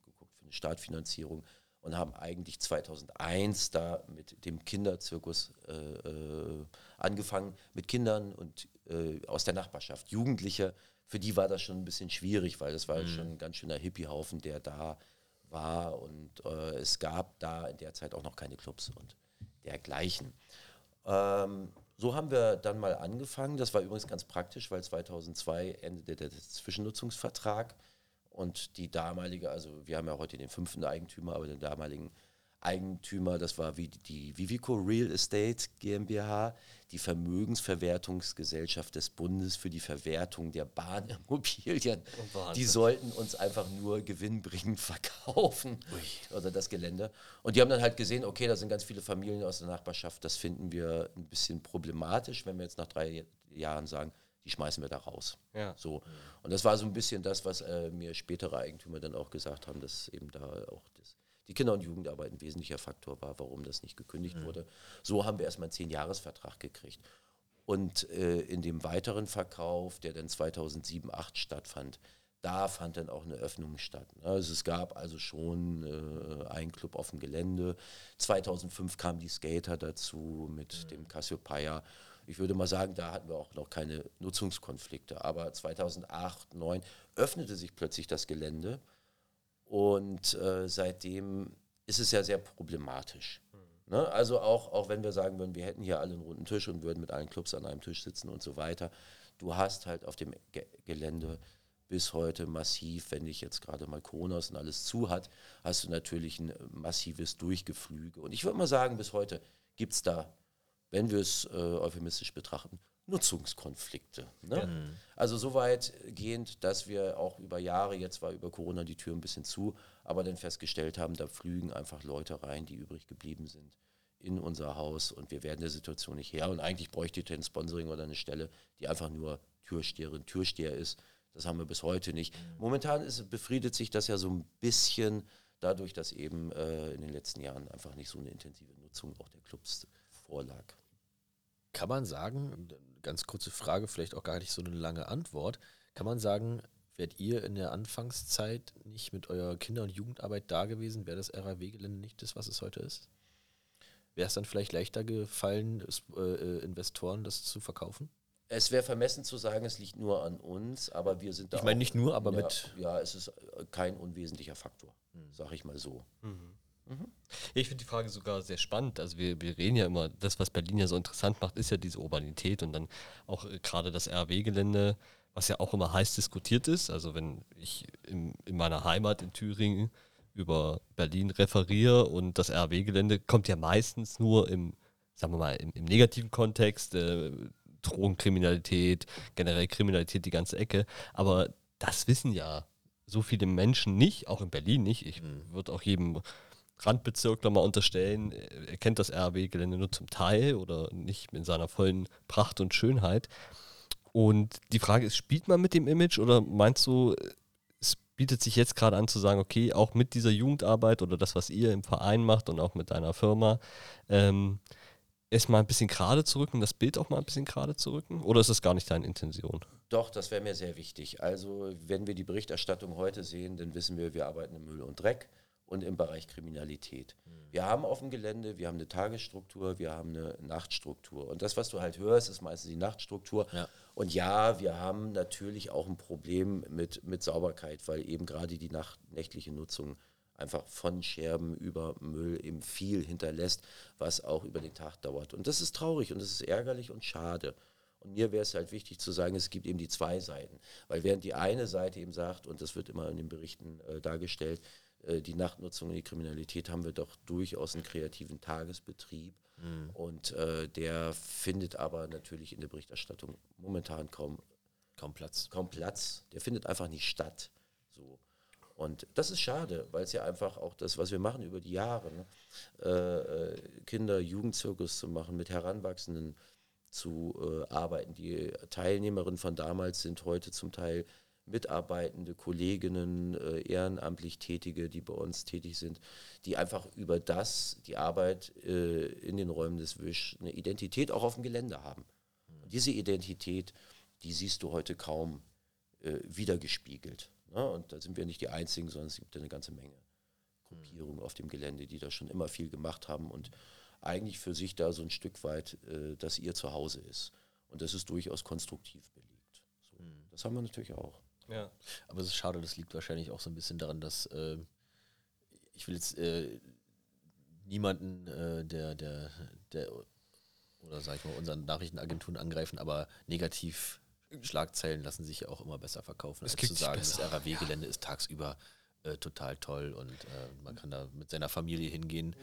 geguckt für eine Startfinanzierung und haben eigentlich 2001 da mit dem Kinderzirkus äh, äh, angefangen, mit Kindern und äh, aus der Nachbarschaft, Jugendliche, für die war das schon ein bisschen schwierig, weil das war mhm. schon ein ganz schöner Hippiehaufen, der da war und äh, es gab da in der Zeit auch noch keine Clubs und dergleichen. Ähm, so haben wir dann mal angefangen. Das war übrigens ganz praktisch, weil 2002 endete der Zwischennutzungsvertrag und die damalige, also wir haben ja heute den fünften Eigentümer, aber den damaligen Eigentümer, das war wie die Vivico Real Estate GmbH, die Vermögensverwertungsgesellschaft des Bundes für die Verwertung der Bahnimmobilien. Oh, die sollten uns einfach nur gewinnbringend verkaufen Ui. oder das Gelände. Und die haben dann halt gesehen, okay, da sind ganz viele Familien aus der Nachbarschaft, das finden wir ein bisschen problematisch, wenn wir jetzt nach drei Jahren sagen, die schmeißen wir da raus. Ja. So. Und das war so ein bisschen das, was äh, mir spätere Eigentümer dann auch gesagt haben, dass eben da auch das die Kinder- und Jugendarbeit ein wesentlicher Faktor war, warum das nicht gekündigt mhm. wurde. So haben wir erstmal einen Zehn-Jahres-Vertrag gekriegt. Und äh, in dem weiteren Verkauf, der dann 2007, 2008 stattfand, da fand dann auch eine Öffnung statt. Ne? Also es gab also schon äh, einen Club auf dem Gelände. 2005 kamen die Skater dazu mit mhm. dem Cassiopeia. Ich würde mal sagen, da hatten wir auch noch keine Nutzungskonflikte. Aber 2008, 2009 öffnete sich plötzlich das Gelände und äh, seitdem ist es ja sehr problematisch. Mhm. Ne? Also auch, auch wenn wir sagen würden, wir hätten hier alle einen runden Tisch und würden mit allen Clubs an einem Tisch sitzen und so weiter. Du hast halt auf dem Ge Gelände bis heute massiv, wenn dich jetzt gerade mal Corona und alles zu hat, hast du natürlich ein massives Durchgeflüge. Und ich würde mal sagen, bis heute gibt es da, wenn wir es äh, euphemistisch betrachten, Nutzungskonflikte. Ne? Mhm. Also so weit gehend, dass wir auch über Jahre, jetzt war über Corona die Tür ein bisschen zu, aber dann festgestellt haben, da flügen einfach Leute rein, die übrig geblieben sind in unser Haus und wir werden der Situation nicht her. Und eigentlich bräuchte ich ein Sponsoring oder eine Stelle, die einfach nur Türsteherin, Türsteher ist. Das haben wir bis heute nicht. Mhm. Momentan ist, befriedet sich das ja so ein bisschen dadurch, dass eben äh, in den letzten Jahren einfach nicht so eine intensive Nutzung auch der Clubs vorlag. Kann man sagen, ganz kurze Frage, vielleicht auch gar nicht so eine lange Antwort. Kann man sagen, wärt ihr in der Anfangszeit nicht mit eurer Kinder- und Jugendarbeit da gewesen, wäre das RAW-Gelände nicht das, was es heute ist? Wäre es dann vielleicht leichter gefallen, äh, äh, Investoren das zu verkaufen? Es wäre vermessen zu sagen, es liegt nur an uns, aber wir sind da. Ich meine nicht nur, aber ja, mit. Ja, es ist äh, kein unwesentlicher Faktor, mhm. sage ich mal so. Mhm. Ich finde die Frage sogar sehr spannend. Also wir, wir reden ja immer, das, was Berlin ja so interessant macht, ist ja diese Urbanität und dann auch äh, gerade das RW-Gelände, was ja auch immer heiß diskutiert ist. Also wenn ich in, in meiner Heimat in Thüringen über Berlin referiere und das RW-Gelände kommt ja meistens nur im, sagen wir mal, im, im negativen Kontext, äh, Drogenkriminalität, generell Kriminalität, die ganze Ecke. Aber das wissen ja so viele Menschen nicht, auch in Berlin nicht. Ich würde auch jedem Randbezirkler mal unterstellen, er kennt das RW-Gelände nur zum Teil oder nicht in seiner vollen Pracht und Schönheit. Und die Frage ist, spielt man mit dem Image oder meinst du, es bietet sich jetzt gerade an zu sagen, okay, auch mit dieser Jugendarbeit oder das, was ihr im Verein macht und auch mit deiner Firma, ähm, es mal ein bisschen gerade zu rücken, das Bild auch mal ein bisschen gerade zu rücken? Oder ist das gar nicht deine Intention? Doch, das wäre mir sehr wichtig. Also, wenn wir die Berichterstattung heute sehen, dann wissen wir, wir arbeiten im Müll und Dreck und im Bereich Kriminalität. Wir haben auf dem Gelände, wir haben eine Tagesstruktur, wir haben eine Nachtstruktur. Und das, was du halt hörst, ist meistens die Nachtstruktur. Ja. Und ja, wir haben natürlich auch ein Problem mit, mit Sauberkeit, weil eben gerade die Nacht, nächtliche Nutzung einfach von Scherben über Müll eben viel hinterlässt, was auch über den Tag dauert. Und das ist traurig und das ist ärgerlich und schade. Und mir wäre es halt wichtig zu sagen, es gibt eben die zwei Seiten. Weil während die eine Seite eben sagt, und das wird immer in den Berichten äh, dargestellt, die Nachtnutzung und die Kriminalität haben wir doch durchaus einen kreativen Tagesbetrieb. Und äh, der findet aber natürlich in der Berichterstattung momentan kaum, Kaum Platz. kaum Platz. Der findet einfach nicht statt. So. Und das ist schade, weil es ja einfach auch das, was wir machen über die Jahre, ne? äh, äh, Kinder, Jugendzirkus zu machen, mit Heranwachsenden zu äh, arbeiten. Die Teilnehmerinnen von damals sind heute zum Teil mitarbeitende Kolleginnen, äh, ehrenamtlich Tätige, die bei uns tätig sind, die einfach über das, die Arbeit äh, in den Räumen des Wisch, eine Identität auch auf dem Gelände haben. Und diese Identität, die siehst du heute kaum äh, wiedergespiegelt. Ne? Und da sind wir nicht die Einzigen, sondern es gibt eine ganze Menge Gruppierungen auf dem Gelände, die da schon immer viel gemacht haben und eigentlich für sich da so ein Stück weit äh, das ihr Zuhause ist. Und das ist durchaus konstruktiv belegt. So, Das haben wir natürlich auch. Ja. Aber es ist schade, das liegt wahrscheinlich auch so ein bisschen daran, dass äh, ich will jetzt äh, niemanden, äh, der, der, der, oder sag ich mal, unseren Nachrichtenagenturen angreifen, aber negativ Schlagzeilen lassen sich ja auch immer besser verkaufen, Es als zu sagen, das. RAW-Gelände ist tagsüber äh, total toll und äh, man kann da mit seiner Familie hingehen.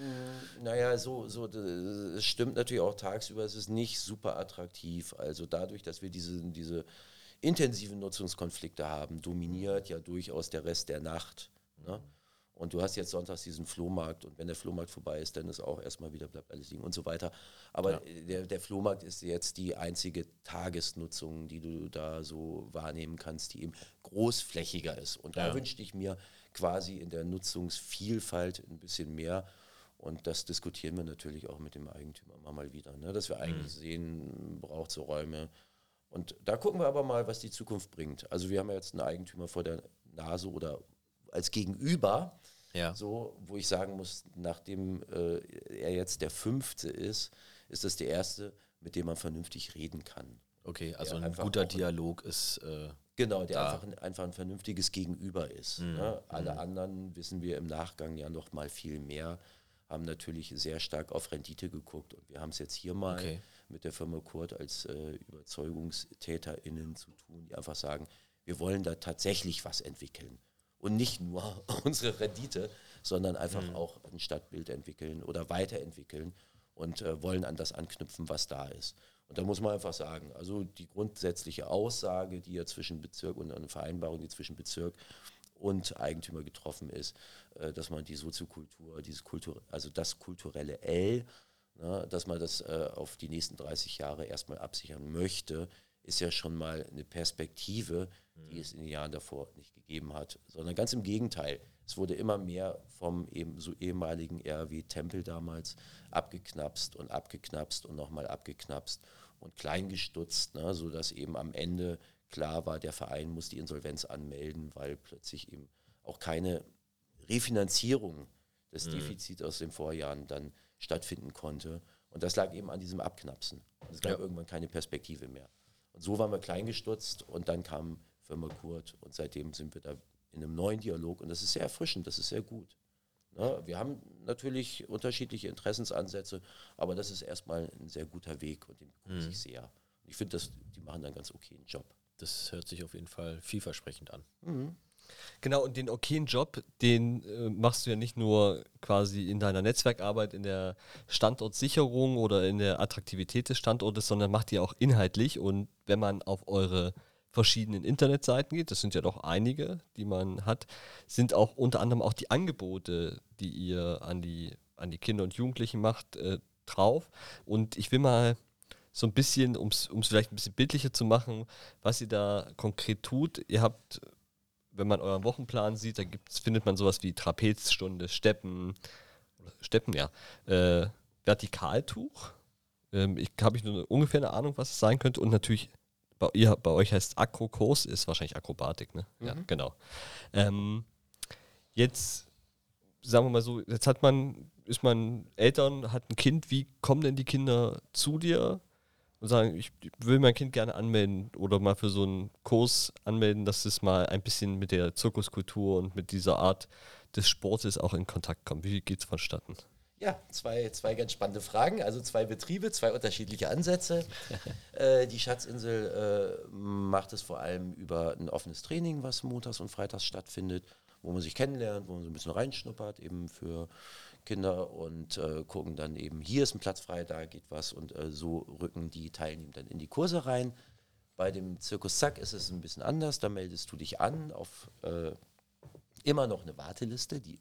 Naja, so, so, d- es stimmt natürlich auch tagsüber, es ist nicht super attraktiv. Also dadurch, dass wir diese, diese intensiven Nutzungskonflikte haben, dominiert ja durchaus der Rest der Nacht. Ne? Und du hast jetzt sonntags diesen Flohmarkt und wenn der Flohmarkt vorbei ist, dann ist auch erstmal wieder bleibt alles liegen und so weiter. Aber der, der Flohmarkt ist jetzt die einzige Tagesnutzung, die du da so wahrnehmen kannst, die eben großflächiger ist. Und da Ja. wünschte ich mir quasi in der Nutzungsvielfalt ein bisschen mehr. Und das diskutieren wir natürlich auch mit dem Eigentümer immer mal wieder, ne? dass wir eigentlich sehen, braucht so Räume. Und da gucken wir aber mal, was die Zukunft bringt. Also wir haben ja jetzt einen Eigentümer vor der Nase oder als Gegenüber, Ja. so, wo ich sagen muss, nachdem äh, er jetzt der fünfte ist, ist das der erste, mit dem man vernünftig reden kann. Okay, also ein guter ein- Dialog ist äh, Genau, der einfach, ein, einfach ein vernünftiges Gegenüber ist. Mhm. Ne? Alle anderen wissen wir im Nachgang ja noch mal viel mehr, haben natürlich sehr stark auf Rendite geguckt und wir haben es jetzt hier mal Okay. Mit der Firma Kurt als äh, UberzeugungstäterInnen zu tun, die einfach sagen, wir wollen da tatsächlich was entwickeln und nicht nur unsere Rendite, sondern einfach Mhm. auch ein Stadtbild entwickeln oder weiterentwickeln und äh, wollen an das anknüpfen, was da ist. Und da muss man einfach sagen, also die grundsätzliche Aussage, die ja zwischen Bezirk und eine Vereinbarung, die zwischen Bezirk und Eigentümer getroffen ist, äh, dass man die Soziokultur, dieses Kultur, also das kulturelle L, ne, dass man das äh, auf die nächsten 30 Jahre erstmal absichern möchte, ist ja schon mal eine Perspektive, die es in den Jahren davor nicht gegeben hat, sondern ganz im Gegenteil. Es wurde immer mehr vom eben so ehemaligen RW Tempel damals abgeknapst und abgeknapst und nochmal abgeknapst und kleingestutzt, ne, sodass eben am Ende klar war, der Verein muss die Insolvenz anmelden, weil plötzlich eben auch keine Refinanzierung des Defizits aus den Vorjahren dann stattfinden konnte. Und das lag eben an diesem Abknapsen. Es gab Ja. irgendwann keine Perspektive mehr. Und so waren wir kleingestutzt und dann kam Firma Kurt und seitdem sind wir da in einem neuen Dialog und das ist sehr erfrischend, das ist sehr gut. Ne? Wir haben natürlich unterschiedliche Interessensansätze, aber das ist erstmal ein sehr guter Weg und den begrüße ich sehr. Ich finde, die machen einen ganz okayen Job. Das hört sich auf jeden Fall vielversprechend an. Mhm. Genau, und den okayen Job, den äh, machst du ja nicht nur quasi in deiner Netzwerkarbeit, in der Standortsicherung oder in der Attraktivität des Standortes, sondern macht ihr auch inhaltlich. Und wenn man auf eure verschiedenen Internetseiten geht, das sind ja doch einige, die man hat, sind auch unter anderem auch die Angebote, die ihr an die, an die Kinder und Jugendlichen macht, äh, drauf. Und ich will mal so ein bisschen, um es vielleicht ein bisschen bildlicher zu machen, was ihr da konkret tut. Ihr habt wenn man euren Wochenplan sieht, da gibt's, findet man sowas wie Trapezstunde, Steppen, Steppen, ja, äh, Vertikaltuch. Ähm, ich habe ich nur ungefähr eine Ahnung, was es sein könnte. Und natürlich, bei, ihr, bei euch heißt Akrokurs, ist wahrscheinlich Akrobatik, ne? Mhm. Ja, genau. Ähm, jetzt, sagen wir mal so, jetzt hat man, ist man Eltern, hat ein Kind, wie kommen denn die Kinder zu dir? Und sagen, ich will mein Kind gerne anmelden oder mal für so einen Kurs anmelden, dass es mal ein bisschen mit der Zirkuskultur und mit dieser Art des Sportes auch in Kontakt kommt. Wie geht es vonstatten? Ja, zwei, zwei ganz spannende Fragen. Also zwei Betriebe, zwei unterschiedliche Ansätze. äh, die Schatzinsel äh, macht es vor allem über ein offenes Training, was montags und freitags stattfindet, wo man sich kennenlernt, wo man so ein bisschen reinschnuppert, eben für Kinder und äh, gucken dann eben, hier ist ein Platz frei, da geht was und äh, so rücken die Teilnehmer dann in die Kurse rein. Bei dem Zirkus Zack ist es ein bisschen anders, da meldest du dich an auf äh, immer noch eine Warteliste, die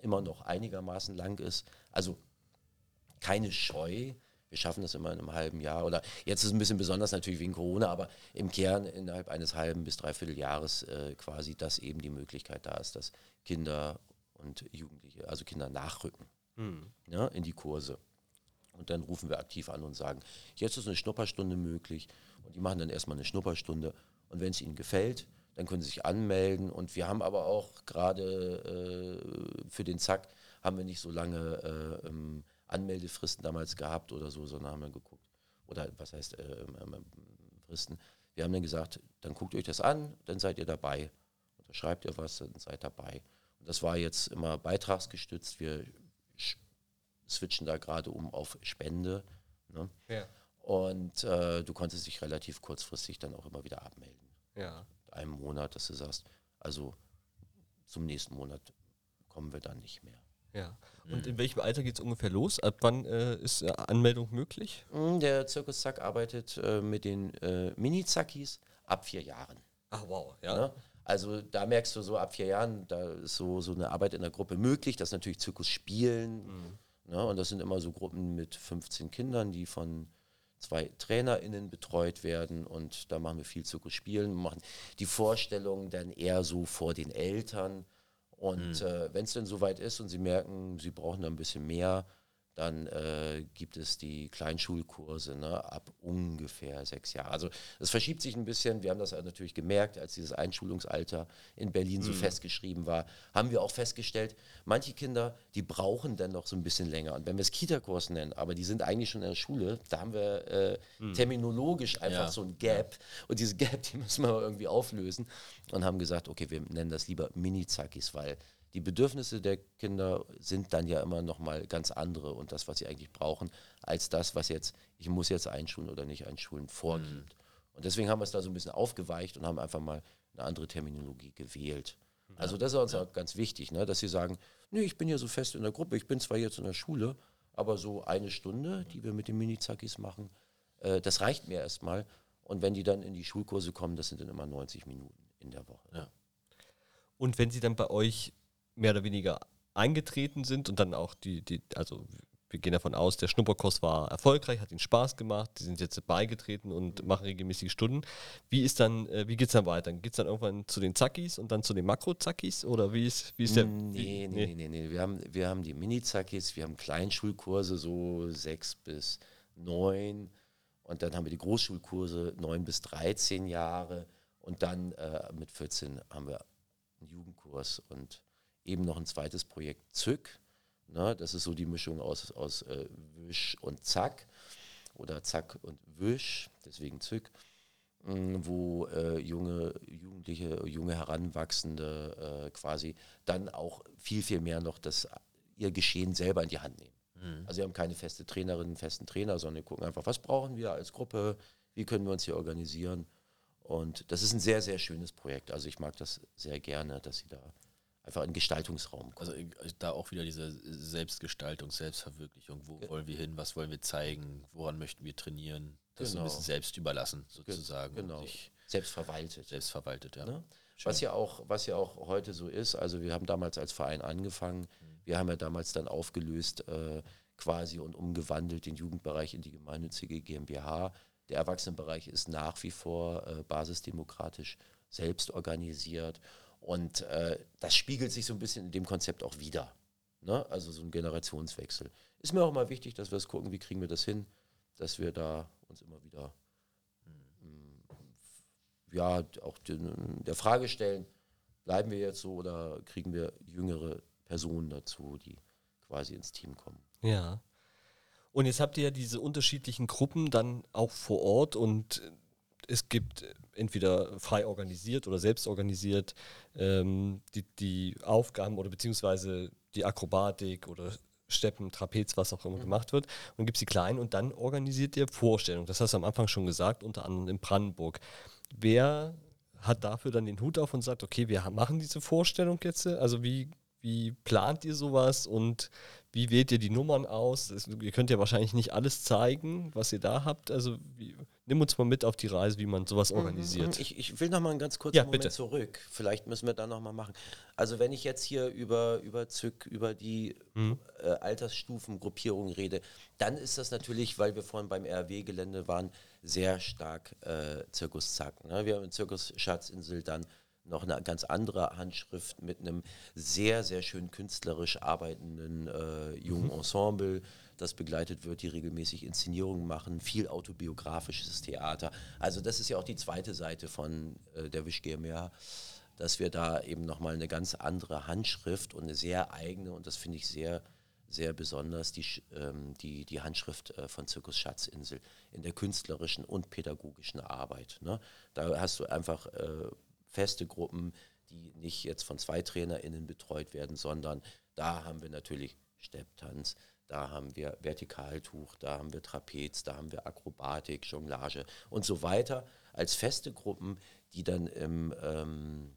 immer noch einigermaßen lang ist. Also keine Scheu. Wir schaffen das immer in einem halben Jahr. Oder jetzt ist es ein bisschen besonders natürlich wegen Corona, aber im Kern innerhalb eines halben bis dreiviertel Jahres äh, quasi, dass eben die Möglichkeit da ist, dass Kinder und Jugendliche, also Kinder nachrücken mhm. ja, in die Kurse. Und dann rufen wir aktiv an und sagen, jetzt ist eine Schnupperstunde möglich. Und die machen dann erstmal eine Schnupperstunde. Und wenn es ihnen gefällt, dann können sie sich anmelden. Und wir haben aber auch gerade äh, für den Zack, haben wir nicht so lange äh, ähm, Anmeldefristen damals gehabt oder so, sondern haben wir geguckt. Oder was heißt äh, Fristen? Wir haben dann gesagt, dann guckt euch das an, dann seid ihr dabei. Unterschreibt ihr was, dann seid dabei. Das war jetzt immer beitragsgestützt. Wir switchen da gerade um auf Spende. Ne? Ja. Und äh, du konntest dich relativ kurzfristig dann auch immer wieder abmelden. Ja. Einem Monat, dass du sagst, also zum nächsten Monat kommen wir dann nicht mehr. Ja. Und in welchem Alter geht es ungefähr los? Ab wann äh, ist äh, Anmeldung möglich? Hm, der Zirkus Zack arbeitet äh, mit den äh, Mini-Zackis ab vier Jahren. Ach wow, ja. Ne? Also da merkst du so ab vier Jahren, da ist so, so eine Arbeit in der Gruppe möglich. Das ist natürlich Zirkus spielen. Mhm. Ne? Und das sind immer so Gruppen mit 15 Kindern, die von zwei TrainerInnen betreut werden. Und da machen wir viel Zirkus spielen. Machen die Vorstellungen dann eher so vor den Eltern. Und mhm. äh, wenn es dann soweit ist und sie merken, sie brauchen da ein bisschen mehr, dann äh, gibt es die Kleinschulkurse ne, ab ungefähr sechs Jahren. Also es verschiebt sich ein bisschen. Wir haben das natürlich gemerkt, als dieses Einschulungsalter in Berlin so mhm. festgeschrieben war, haben wir auch festgestellt, manche Kinder, die brauchen dann noch so ein bisschen länger. Und wenn wir es Kita-Kurs nennen, aber die sind eigentlich schon in der Schule, da haben wir äh, mhm. terminologisch einfach ja. so ein Gap. Und diese Gap, die müssen wir irgendwie auflösen. Und haben gesagt, okay, wir nennen das lieber Mini-Zakis, weil die Bedürfnisse der Kinder sind dann ja immer noch mal ganz andere und das, was sie eigentlich brauchen, als das, was jetzt, ich muss jetzt einschulen oder nicht einschulen, vorgibt. Mhm. Und deswegen haben wir es da so ein bisschen aufgeweicht und haben einfach mal eine andere Terminologie gewählt. Ja. Also das ist uns ja. auch ganz wichtig, ne, dass sie sagen, nee, ich bin ja so fest in der Gruppe, ich bin zwar jetzt in der Schule, aber so eine Stunde, die wir mit den Mini-Zackis machen, äh, das reicht mir erstmal. Und wenn die dann in die Schulkurse kommen, das sind dann immer 90 Minuten in der Woche. Ja. Und wenn sie dann bei euch mehr oder weniger eingetreten sind und dann auch die, die, also wir gehen davon aus, der Schnupperkurs war erfolgreich, hat ihnen Spaß gemacht, die sind jetzt beigetreten und machen regelmäßige Stunden. Wie ist dann, äh, wie geht es dann weiter? Geht es dann irgendwann zu den Zackis und dann zu den Makro-Zackis oder wie ist, wie ist der? Nee, nee, nee, nee, nee. Wir haben, wir haben die Mini-Zackis, wir haben Kleinschulkurse, so sechs bis neun und dann haben wir die Großschulkurse neun bis 13 Jahre und dann äh, mit 14 haben wir einen Jugendkurs und eben noch ein zweites Projekt Zück. Ne, das ist so die Mischung aus, aus äh, Wisch und Zack oder Zack und Wisch, deswegen Zück. mh, wo äh, junge Jugendliche, junge Heranwachsende äh, quasi dann auch viel, viel mehr noch das, ihr Geschehen selber in die Hand nehmen. Also wir haben keine feste Trainerin, festen Trainer, sondern wir gucken einfach, was brauchen wir als Gruppe, wie können wir uns hier organisieren. Und das ist ein sehr, sehr schönes Projekt. Also ich mag das sehr gerne, dass sie da einfach in Gestaltungsraum kommen. Also äh, da auch wieder diese Selbstgestaltung, Selbstverwirklichung. Wo wollen wir hin? Was wollen wir zeigen? Woran möchten wir trainieren? Das so ein Genau. bisschen selbst überlassen, sozusagen. und Genau. Selbstverwaltet. selbst verwaltet, ja. Ne? Was ja, auch, was ja auch heute so ist, also wir haben damals als Verein angefangen, wir haben ja damals dann aufgelöst äh, quasi und umgewandelt den Jugendbereich in die gemeinnützige GmbH. Der Erwachsenenbereich ist nach wie vor äh, basisdemokratisch selbst organisiert und äh, das spiegelt sich so ein bisschen in dem Konzept auch wieder. Ne? Also so ein Generationswechsel. Ist mir auch mal wichtig, dass wir es gucken, wie kriegen wir das hin, dass wir da uns immer wieder ja, auch den, der Frage stellen, bleiben wir jetzt so oder kriegen wir jüngere Personen dazu, die quasi ins Team kommen. Ja. Und jetzt habt ihr ja diese unterschiedlichen Gruppen dann auch vor Ort und es gibt entweder frei organisiert oder selbst organisiert ähm, die, die Aufgaben oder beziehungsweise die Akrobatik oder Steppen, Trapez, was auch immer gemacht wird. Und gibt es die Kleinen und dann organisiert ihr Vorstellungen. Das hast du am Anfang schon gesagt, unter anderem in Brandenburg. Wer hat dafür dann den Hut auf und sagt, okay, wir machen diese Vorstellung jetzt? Also wie, wie plant ihr sowas und wie wählt ihr die Nummern aus? Das, ihr könnt ja wahrscheinlich nicht alles zeigen, was ihr da habt. Also wie, nimm uns mal mit auf die Reise, wie man sowas organisiert. Ich, ich will noch mal einen ganz kurzen Ja, Moment bitte. zurück. Vielleicht müssen wir da noch mal machen. Also wenn ich jetzt hier über, über Zück, über die Mhm. äh, Altersstufengruppierung rede, dann ist das natürlich, weil wir vorhin beim RW-Gelände waren, sehr stark äh, Zirkus Zack. Ne? Wir haben in Zirkus Schatzinsel dann noch eine ganz andere Handschrift mit einem sehr, sehr schön künstlerisch arbeitenden äh, jungen Ensemble, das begleitet wird, die regelmäßig Inszenierungen machen, viel autobiografisches Theater. Also das ist ja auch die zweite Seite von äh, der Wisch dass wir da eben nochmal eine ganz andere Handschrift und eine sehr eigene, und das finde ich sehr, sehr besonders, die, ähm, die, die Handschrift äh, von Zirkus Schatzinsel in der künstlerischen und pädagogischen Arbeit. Ne? Da hast du einfach äh, feste Gruppen, die nicht jetzt von zwei TrainerInnen betreut werden, sondern da haben wir natürlich Stepptanz, da haben wir Vertikaltuch, da haben wir Trapez, da haben wir Akrobatik, Jonglage und so weiter als feste Gruppen, die dann im ähm,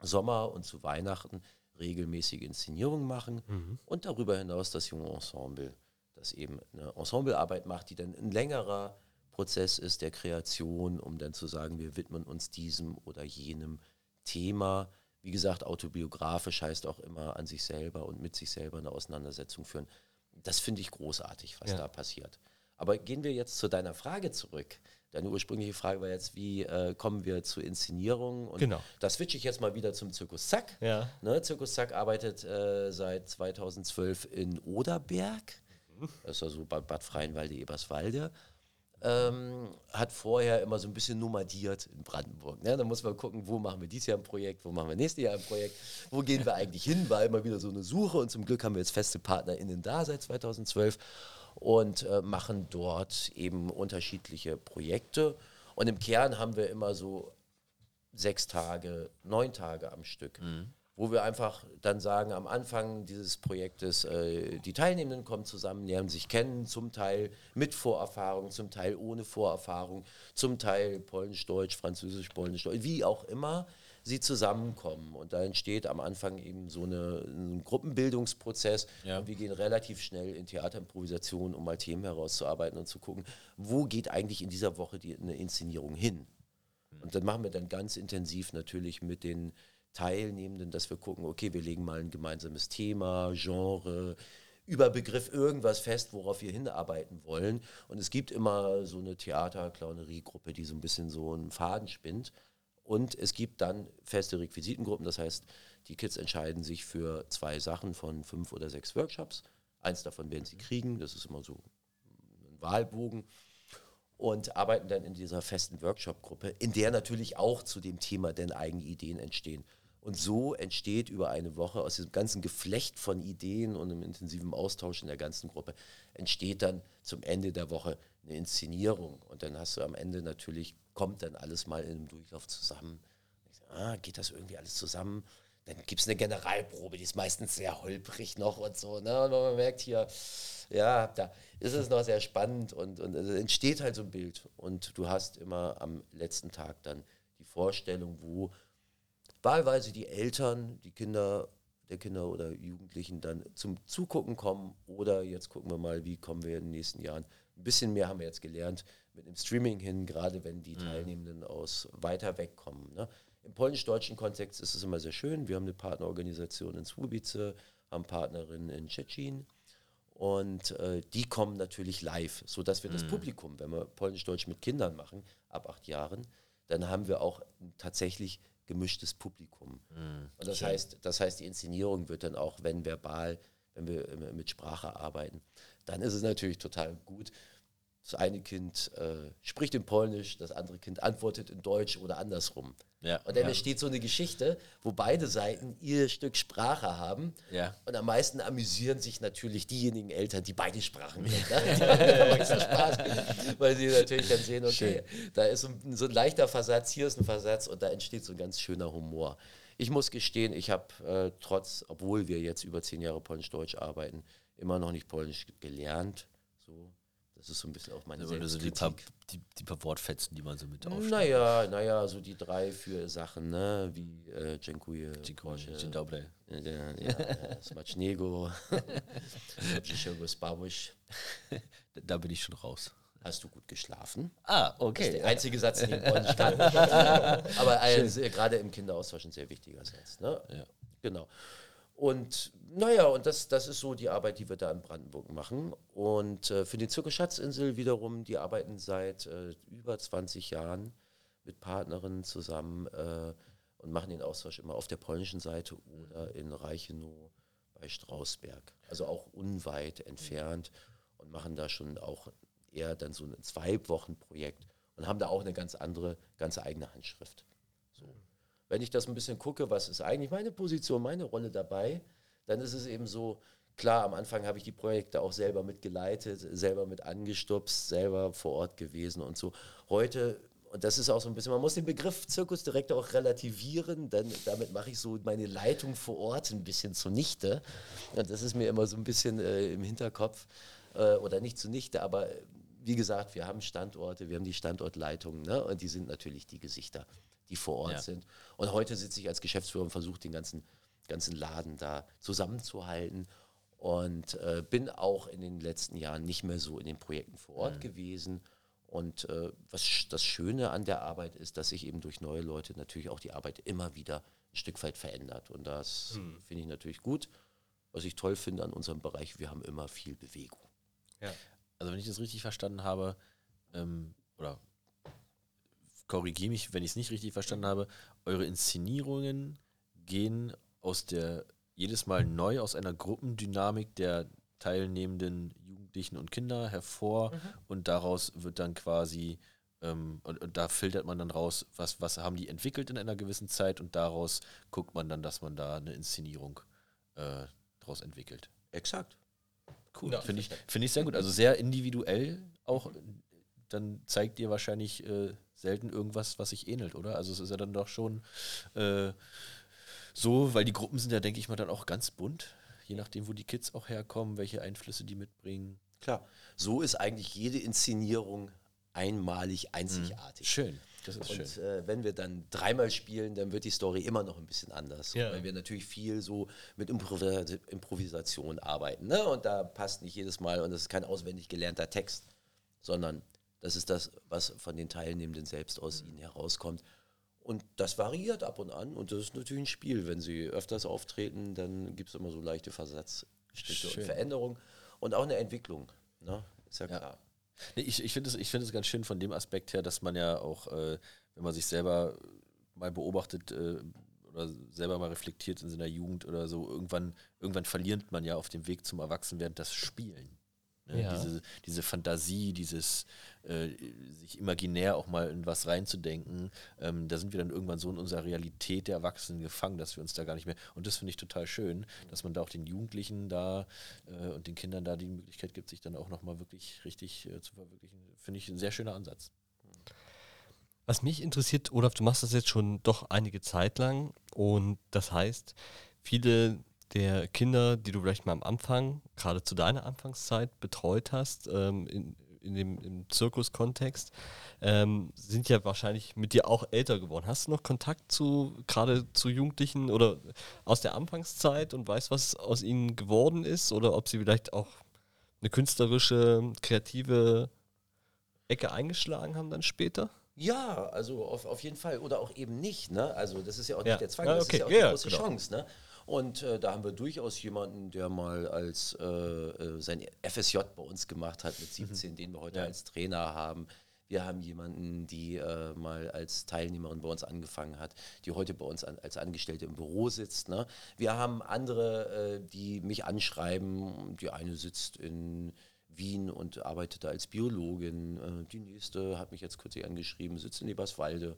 Sommer und zu Weihnachten regelmäßige Inszenierungen machen und darüber hinaus das junge Ensemble, das eben eine Ensemblearbeit macht, die dann ein längerer Prozess ist der Kreation, um dann zu sagen, wir widmen uns diesem oder jenem Thema. Wie gesagt, autobiografisch heißt auch immer an sich selber und mit sich selber eine Auseinandersetzung führen. Das finde ich großartig, was Ja. da passiert. Aber gehen wir jetzt zu deiner Frage zurück. Deine ursprüngliche Frage war jetzt, wie äh, kommen wir zu Inszenierungen? Und Genau. Da switche ich jetzt mal wieder zum Zirkus Zack. Ja. Ne, Zirkus Zack arbeitet äh, seit 2012 in Oderberg. Das ist also Bad, Bad Freienwalde, Eberswalde. Ähm, hat vorher immer so ein bisschen nomadiert in Brandenburg. Ne? Da muss man gucken, wo machen wir dieses Jahr ein Projekt, wo machen wir nächstes Jahr ein Projekt, wo gehen wir eigentlich hin, war immer wieder so eine Suche und zum Glück haben wir jetzt feste PartnerInnen da seit 2012 und äh, machen dort eben unterschiedliche Projekte. Und im Kern haben wir immer so sechs Tage, neun Tage am Stück, wo wir einfach dann sagen, am Anfang dieses Projektes, äh, die Teilnehmenden kommen zusammen, lernen sich kennen, zum Teil mit Vorerfahrung, zum Teil ohne Vorerfahrung, zum Teil Polnisch, Deutsch, Französisch, Polnisch, Deutsch, wie auch immer sie zusammenkommen. Und da entsteht am Anfang eben so eine, ein Gruppenbildungsprozess. Ja. Und wir gehen relativ schnell in Theaterimprovisation, um mal Themen herauszuarbeiten und zu gucken, wo geht eigentlich in dieser Woche die, eine Inszenierung hin. Und dann machen wir dann ganz intensiv natürlich mit den Teilnehmenden, dass wir gucken, okay, wir legen mal ein gemeinsames Thema, Genre, Überbegriff irgendwas fest, worauf wir hinarbeiten wollen. Und es gibt immer so eine Theater-Clownerie-Gruppe, die so ein bisschen so einen Faden spinnt. Und es gibt dann feste Requisitengruppen, das heißt, die Kids entscheiden sich für zwei Sachen von fünf oder sechs Workshops. Eins davon werden sie kriegen, das ist immer so ein Wahlbogen und arbeiten dann in dieser festen Workshop-Gruppe, in der natürlich auch zu dem Thema denn eigene Ideen entstehen. Und so entsteht über eine Woche aus diesem ganzen Geflecht von Ideen und einem intensiven Austausch in der ganzen Gruppe, entsteht dann zum Ende der Woche eine Inszenierung. Und dann hast du am Ende natürlich, kommt dann alles mal in einem Durchlauf zusammen. Ah, geht das irgendwie alles zusammen? Dann gibt es eine Generalprobe, die ist meistens sehr holprig noch und so. Ne? Und man merkt hier, ja, da ist es noch sehr spannend und, und es entsteht halt so ein Bild. Und du hast immer am letzten Tag dann die Vorstellung, wo wahlweise die Eltern, die Kinder der Kinder oder Jugendlichen dann zum Zugucken kommen oder jetzt gucken wir mal, wie kommen wir in den nächsten Jahren. Ein bisschen mehr haben wir jetzt gelernt mit dem Streaming hin, gerade wenn die mhm. Teilnehmenden aus weiter weg kommen. Ne? Im polnisch-deutschen Kontext ist es immer sehr schön. Wir haben eine Partnerorganisation in Słubice, haben Partnerinnen in Tschetschen und äh, die kommen natürlich live, sodass wir mhm. das Publikum, wenn wir polnisch-deutsch mit Kindern machen, ab acht Jahren, dann haben wir auch tatsächlich gemischtes Publikum. Mhm, und das heißt, das heißt, die Inszenierung wird dann auch, wenn verbal, wenn wir mit Sprache arbeiten, dann ist es natürlich total gut. Das eine Kind äh, spricht in Polnisch, das andere Kind antwortet in Deutsch oder andersrum. Ja, und dann ja. entsteht so eine Geschichte, wo beide Seiten ihr Stück Sprache haben. Ja. Und am meisten amüsieren sich natürlich diejenigen Eltern, die beide Sprachen können. Ne? Spaß, weil sie natürlich dann sehen, okay, Schön. da ist so ein, so ein, leichter Versatz, hier ist ein Versatz und da entsteht so ein ganz schöner Humor. Ich muss gestehen, ich habe äh, trotz, obwohl wir jetzt über zehn Jahre Polnisch-Deutsch arbeiten, immer noch nicht Polnisch gelernt. So, das ist so ein bisschen auch meine ja, so die paar, die, die paar Wortfetzen, die man so mit aufschreibt. Naja, naja, so die drei, vier Sachen, ne? wie äh, Dziękuję, Dziękuję, Dzień dobry. Ja, ja, Smacznego, Da bin ich schon raus. Hast du gut geschlafen? Ah, okay. Das ist der einzige Satz, den ich kann. Aber äh, gerade im Kinderaustausch ein sehr wichtiger Satz. Ne? Ja. Genau. Und naja, und das, das ist so die Arbeit, die wir da in Brandenburg machen. Und äh, für die Zirkus Schatzinsel wiederum, die arbeiten seit äh, über 20 Jahren mit Partnerinnen zusammen äh, und machen den Austausch immer auf der polnischen Seite oder in Reichenow bei Strausberg. Also auch unweit entfernt und machen da schon auch eher dann so ein zwei Wochen Projekt und haben da auch eine ganz andere, ganz eigene Handschrift. Wenn ich das ein bisschen gucke, was ist eigentlich meine Position, meine Rolle dabei, dann ist es eben so, klar, am Anfang habe ich die Projekte auch selber mitgeleitet, selber mit angestupst, selber vor Ort gewesen und so. Heute, und das ist auch so ein bisschen, man muss den Begriff Zirkusdirektor auch relativieren, denn damit mache ich so meine Leitung vor Ort ein bisschen zunichte. Und das ist mir immer so ein bisschen äh, im Hinterkopf, äh, oder nicht zunichte, aber wie gesagt, wir haben Standorte, wir haben die Standortleitungen ne? und die sind natürlich die Gesichter die vor Ort ja. sind. Und heute sitze ich als Geschäftsführer und versuche den ganzen, ganzen Laden da zusammenzuhalten und äh, bin auch in den letzten Jahren nicht mehr so in den Projekten vor Ort mhm. gewesen. Und äh, was das Schöne an der Arbeit ist, dass sich eben durch neue Leute natürlich auch die Arbeit immer wieder ein Stück weit verändert. Und das mhm. finde ich natürlich gut. Was ich toll finde an unserem Bereich, wir haben immer viel Bewegung. Ja. Also wenn ich das richtig verstanden habe, ähm, oder korrigiere mich, wenn ich es nicht richtig verstanden habe, eure Inszenierungen gehen aus der jedes Mal neu aus einer Gruppendynamik der teilnehmenden Jugendlichen und Kinder hervor mhm. und daraus wird dann quasi ähm, und, und, da filtert man dann raus, was, was haben die entwickelt in einer gewissen Zeit und daraus guckt man dann, dass man da eine Inszenierung äh, daraus entwickelt. Exakt. Cool. Ja, Finde ich, find ich sehr gut. Also sehr individuell auch. Dann zeigt ihr wahrscheinlich äh, selten irgendwas, was sich ähnelt, oder? Also es ist ja dann doch schon äh, so, weil die Gruppen sind ja, denke ich mal, dann auch ganz bunt, je nachdem, wo die Kids auch herkommen, welche Einflüsse die mitbringen. Klar, so ist eigentlich jede Inszenierung einmalig, einzigartig. Mhm. Schön. Das ist und schön. Äh, wenn wir dann dreimal spielen, dann wird die Story immer noch ein bisschen anders. Ja. Weil wir natürlich viel so mit Improvis Improvisation arbeiten. Ne? Und da passt nicht jedes Mal, und das ist kein auswendig gelernter Text, sondern das ist das, was von den Teilnehmenden selbst aus ihnen herauskommt. Und das variiert ab und an und das ist natürlich ein Spiel. Wenn sie öfters auftreten, dann gibt es immer so leichte Versatzstücke und Veränderungen und auch eine Entwicklung. Ne? Ist ja, ja. klar. Nee, ich ich finde es find ganz schön von dem Aspekt her, dass man ja auch, äh, wenn man sich selber mal beobachtet äh, oder selber mal reflektiert in seiner Jugend oder so, irgendwann, irgendwann verliert man ja auf dem Weg zum Erwachsenwerden das Spielen. Ne? Ja. Diese, diese Fantasie, dieses äh, sich imaginär auch mal in was reinzudenken, ähm, da sind wir dann irgendwann so in unserer Realität der Erwachsenen gefangen, dass wir uns da gar nicht mehr. Und das finde ich total schön, dass man da auch den Jugendlichen da äh, und den Kindern da die Möglichkeit gibt, sich dann auch nochmal wirklich richtig äh, zu verwirklichen. Finde ich ein sehr schöner Ansatz. Was mich interessiert, Olaf, du machst das jetzt schon doch einige Zeit lang und das heißt, viele der Kinder, die du vielleicht mal am Anfang, gerade zu deiner Anfangszeit betreut hast, ähm, in, in dem im Zirkuskontext, ähm, sind ja wahrscheinlich mit dir auch älter geworden. Hast du noch Kontakt zu gerade zu Jugendlichen oder aus der Anfangszeit und weißt, was aus ihnen geworden ist oder ob sie vielleicht auch eine künstlerische, kreative Ecke eingeschlagen haben dann später? Ja, also auf, auf jeden Fall. Oder auch eben nicht. Ne? Also das ist ja auch Ja. nicht der Zwang, Ja, das okay. ist ja auch Ja, die große genau. Chance. Ne? Und äh, da haben wir durchaus jemanden, der mal als äh, äh, sein FSJ bei uns gemacht hat mit 17, den wir heute Ja. als Trainer haben. Wir haben jemanden, die äh, mal als Teilnehmerin bei uns angefangen hat, die heute bei uns an, als Angestellte im Büro sitzt. Ne? Wir haben andere, äh, die mich anschreiben. Die eine sitzt in Wien und arbeitet da als Biologin. Äh, die nächste hat mich jetzt kürzlich angeschrieben, sitzt in Eberswalde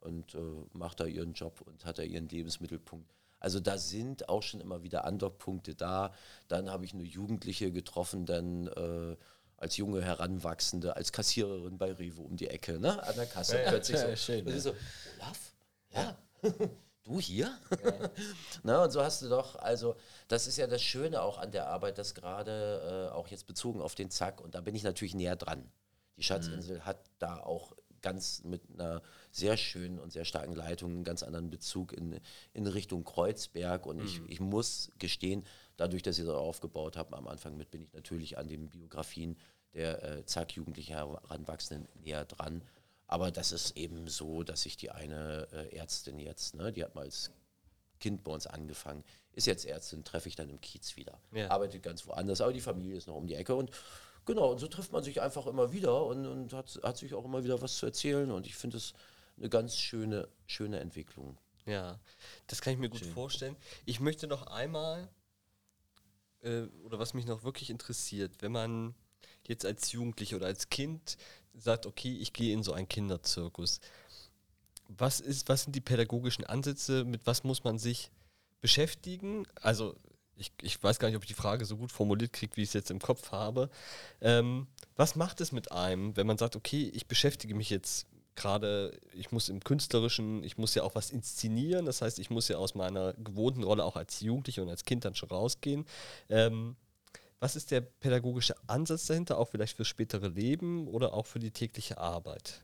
und macht da ihren Job und hat da ihren Lebensmittelpunkt. Also da sind auch schon immer wieder Andockpunkte da. Dann habe ich eine Jugendliche getroffen, dann äh, als junge Heranwachsende, als Kassiererin bei Rewe um die Ecke, ne? an der Kasse plötzlich so. Ja, schön, das ja. so, Olaf? Ja. Du hier? Na, und so hast du doch, also das ist ja das Schöne auch an der Arbeit, dass gerade äh, auch jetzt bezogen auf den Zack, und da bin ich natürlich näher dran. Die Schatzinsel hat da auch ganz mit einer sehr schönen und sehr starken Leitung einen ganz anderen Bezug in, in Richtung Kreuzberg. Und ich, ich muss gestehen, dadurch, dass ich das aufgebaut habe am Anfang mit, bin ich natürlich an den Biografien der äh, Zack-Jugendlichen Heranwachsenden näher dran. Aber das ist eben so, dass sich die eine äh, Ärztin jetzt, ne, die hat mal als Kind bei uns angefangen, ist jetzt Ärztin, treffe ich dann im Kiez wieder. Ja. Arbeitet ganz woanders, aber die Familie ist noch um die Ecke und genau, und so trifft man sich einfach immer wieder und, und hat, hat sich auch immer wieder was zu erzählen und ich finde es eine ganz schöne, schöne Entwicklung. Ja, das kann ich mir gut vorstellen. Ich möchte noch einmal, äh, oder was mich noch wirklich interessiert, wenn man jetzt als Jugendliche oder als Kind sagt, okay, ich gehe in so einen Kinderzirkus. Was, ist, was sind die pädagogischen Ansätze? Mit was muss man sich beschäftigen? Also, ich, ich weiß gar nicht, ob ich die Frage so gut formuliert kriege, wie ich es jetzt im Kopf habe. Ähm, was macht es mit einem, wenn man sagt, okay, ich beschäftige mich jetzt gerade, ich muss im Künstlerischen, ich muss ja auch was inszenieren, das heißt, ich muss ja aus meiner gewohnten Rolle auch als Jugendliche und als Kind dann schon rausgehen. Ähm, was ist der pädagogische Ansatz dahinter, auch vielleicht fürs spätere Leben oder auch für die tägliche Arbeit?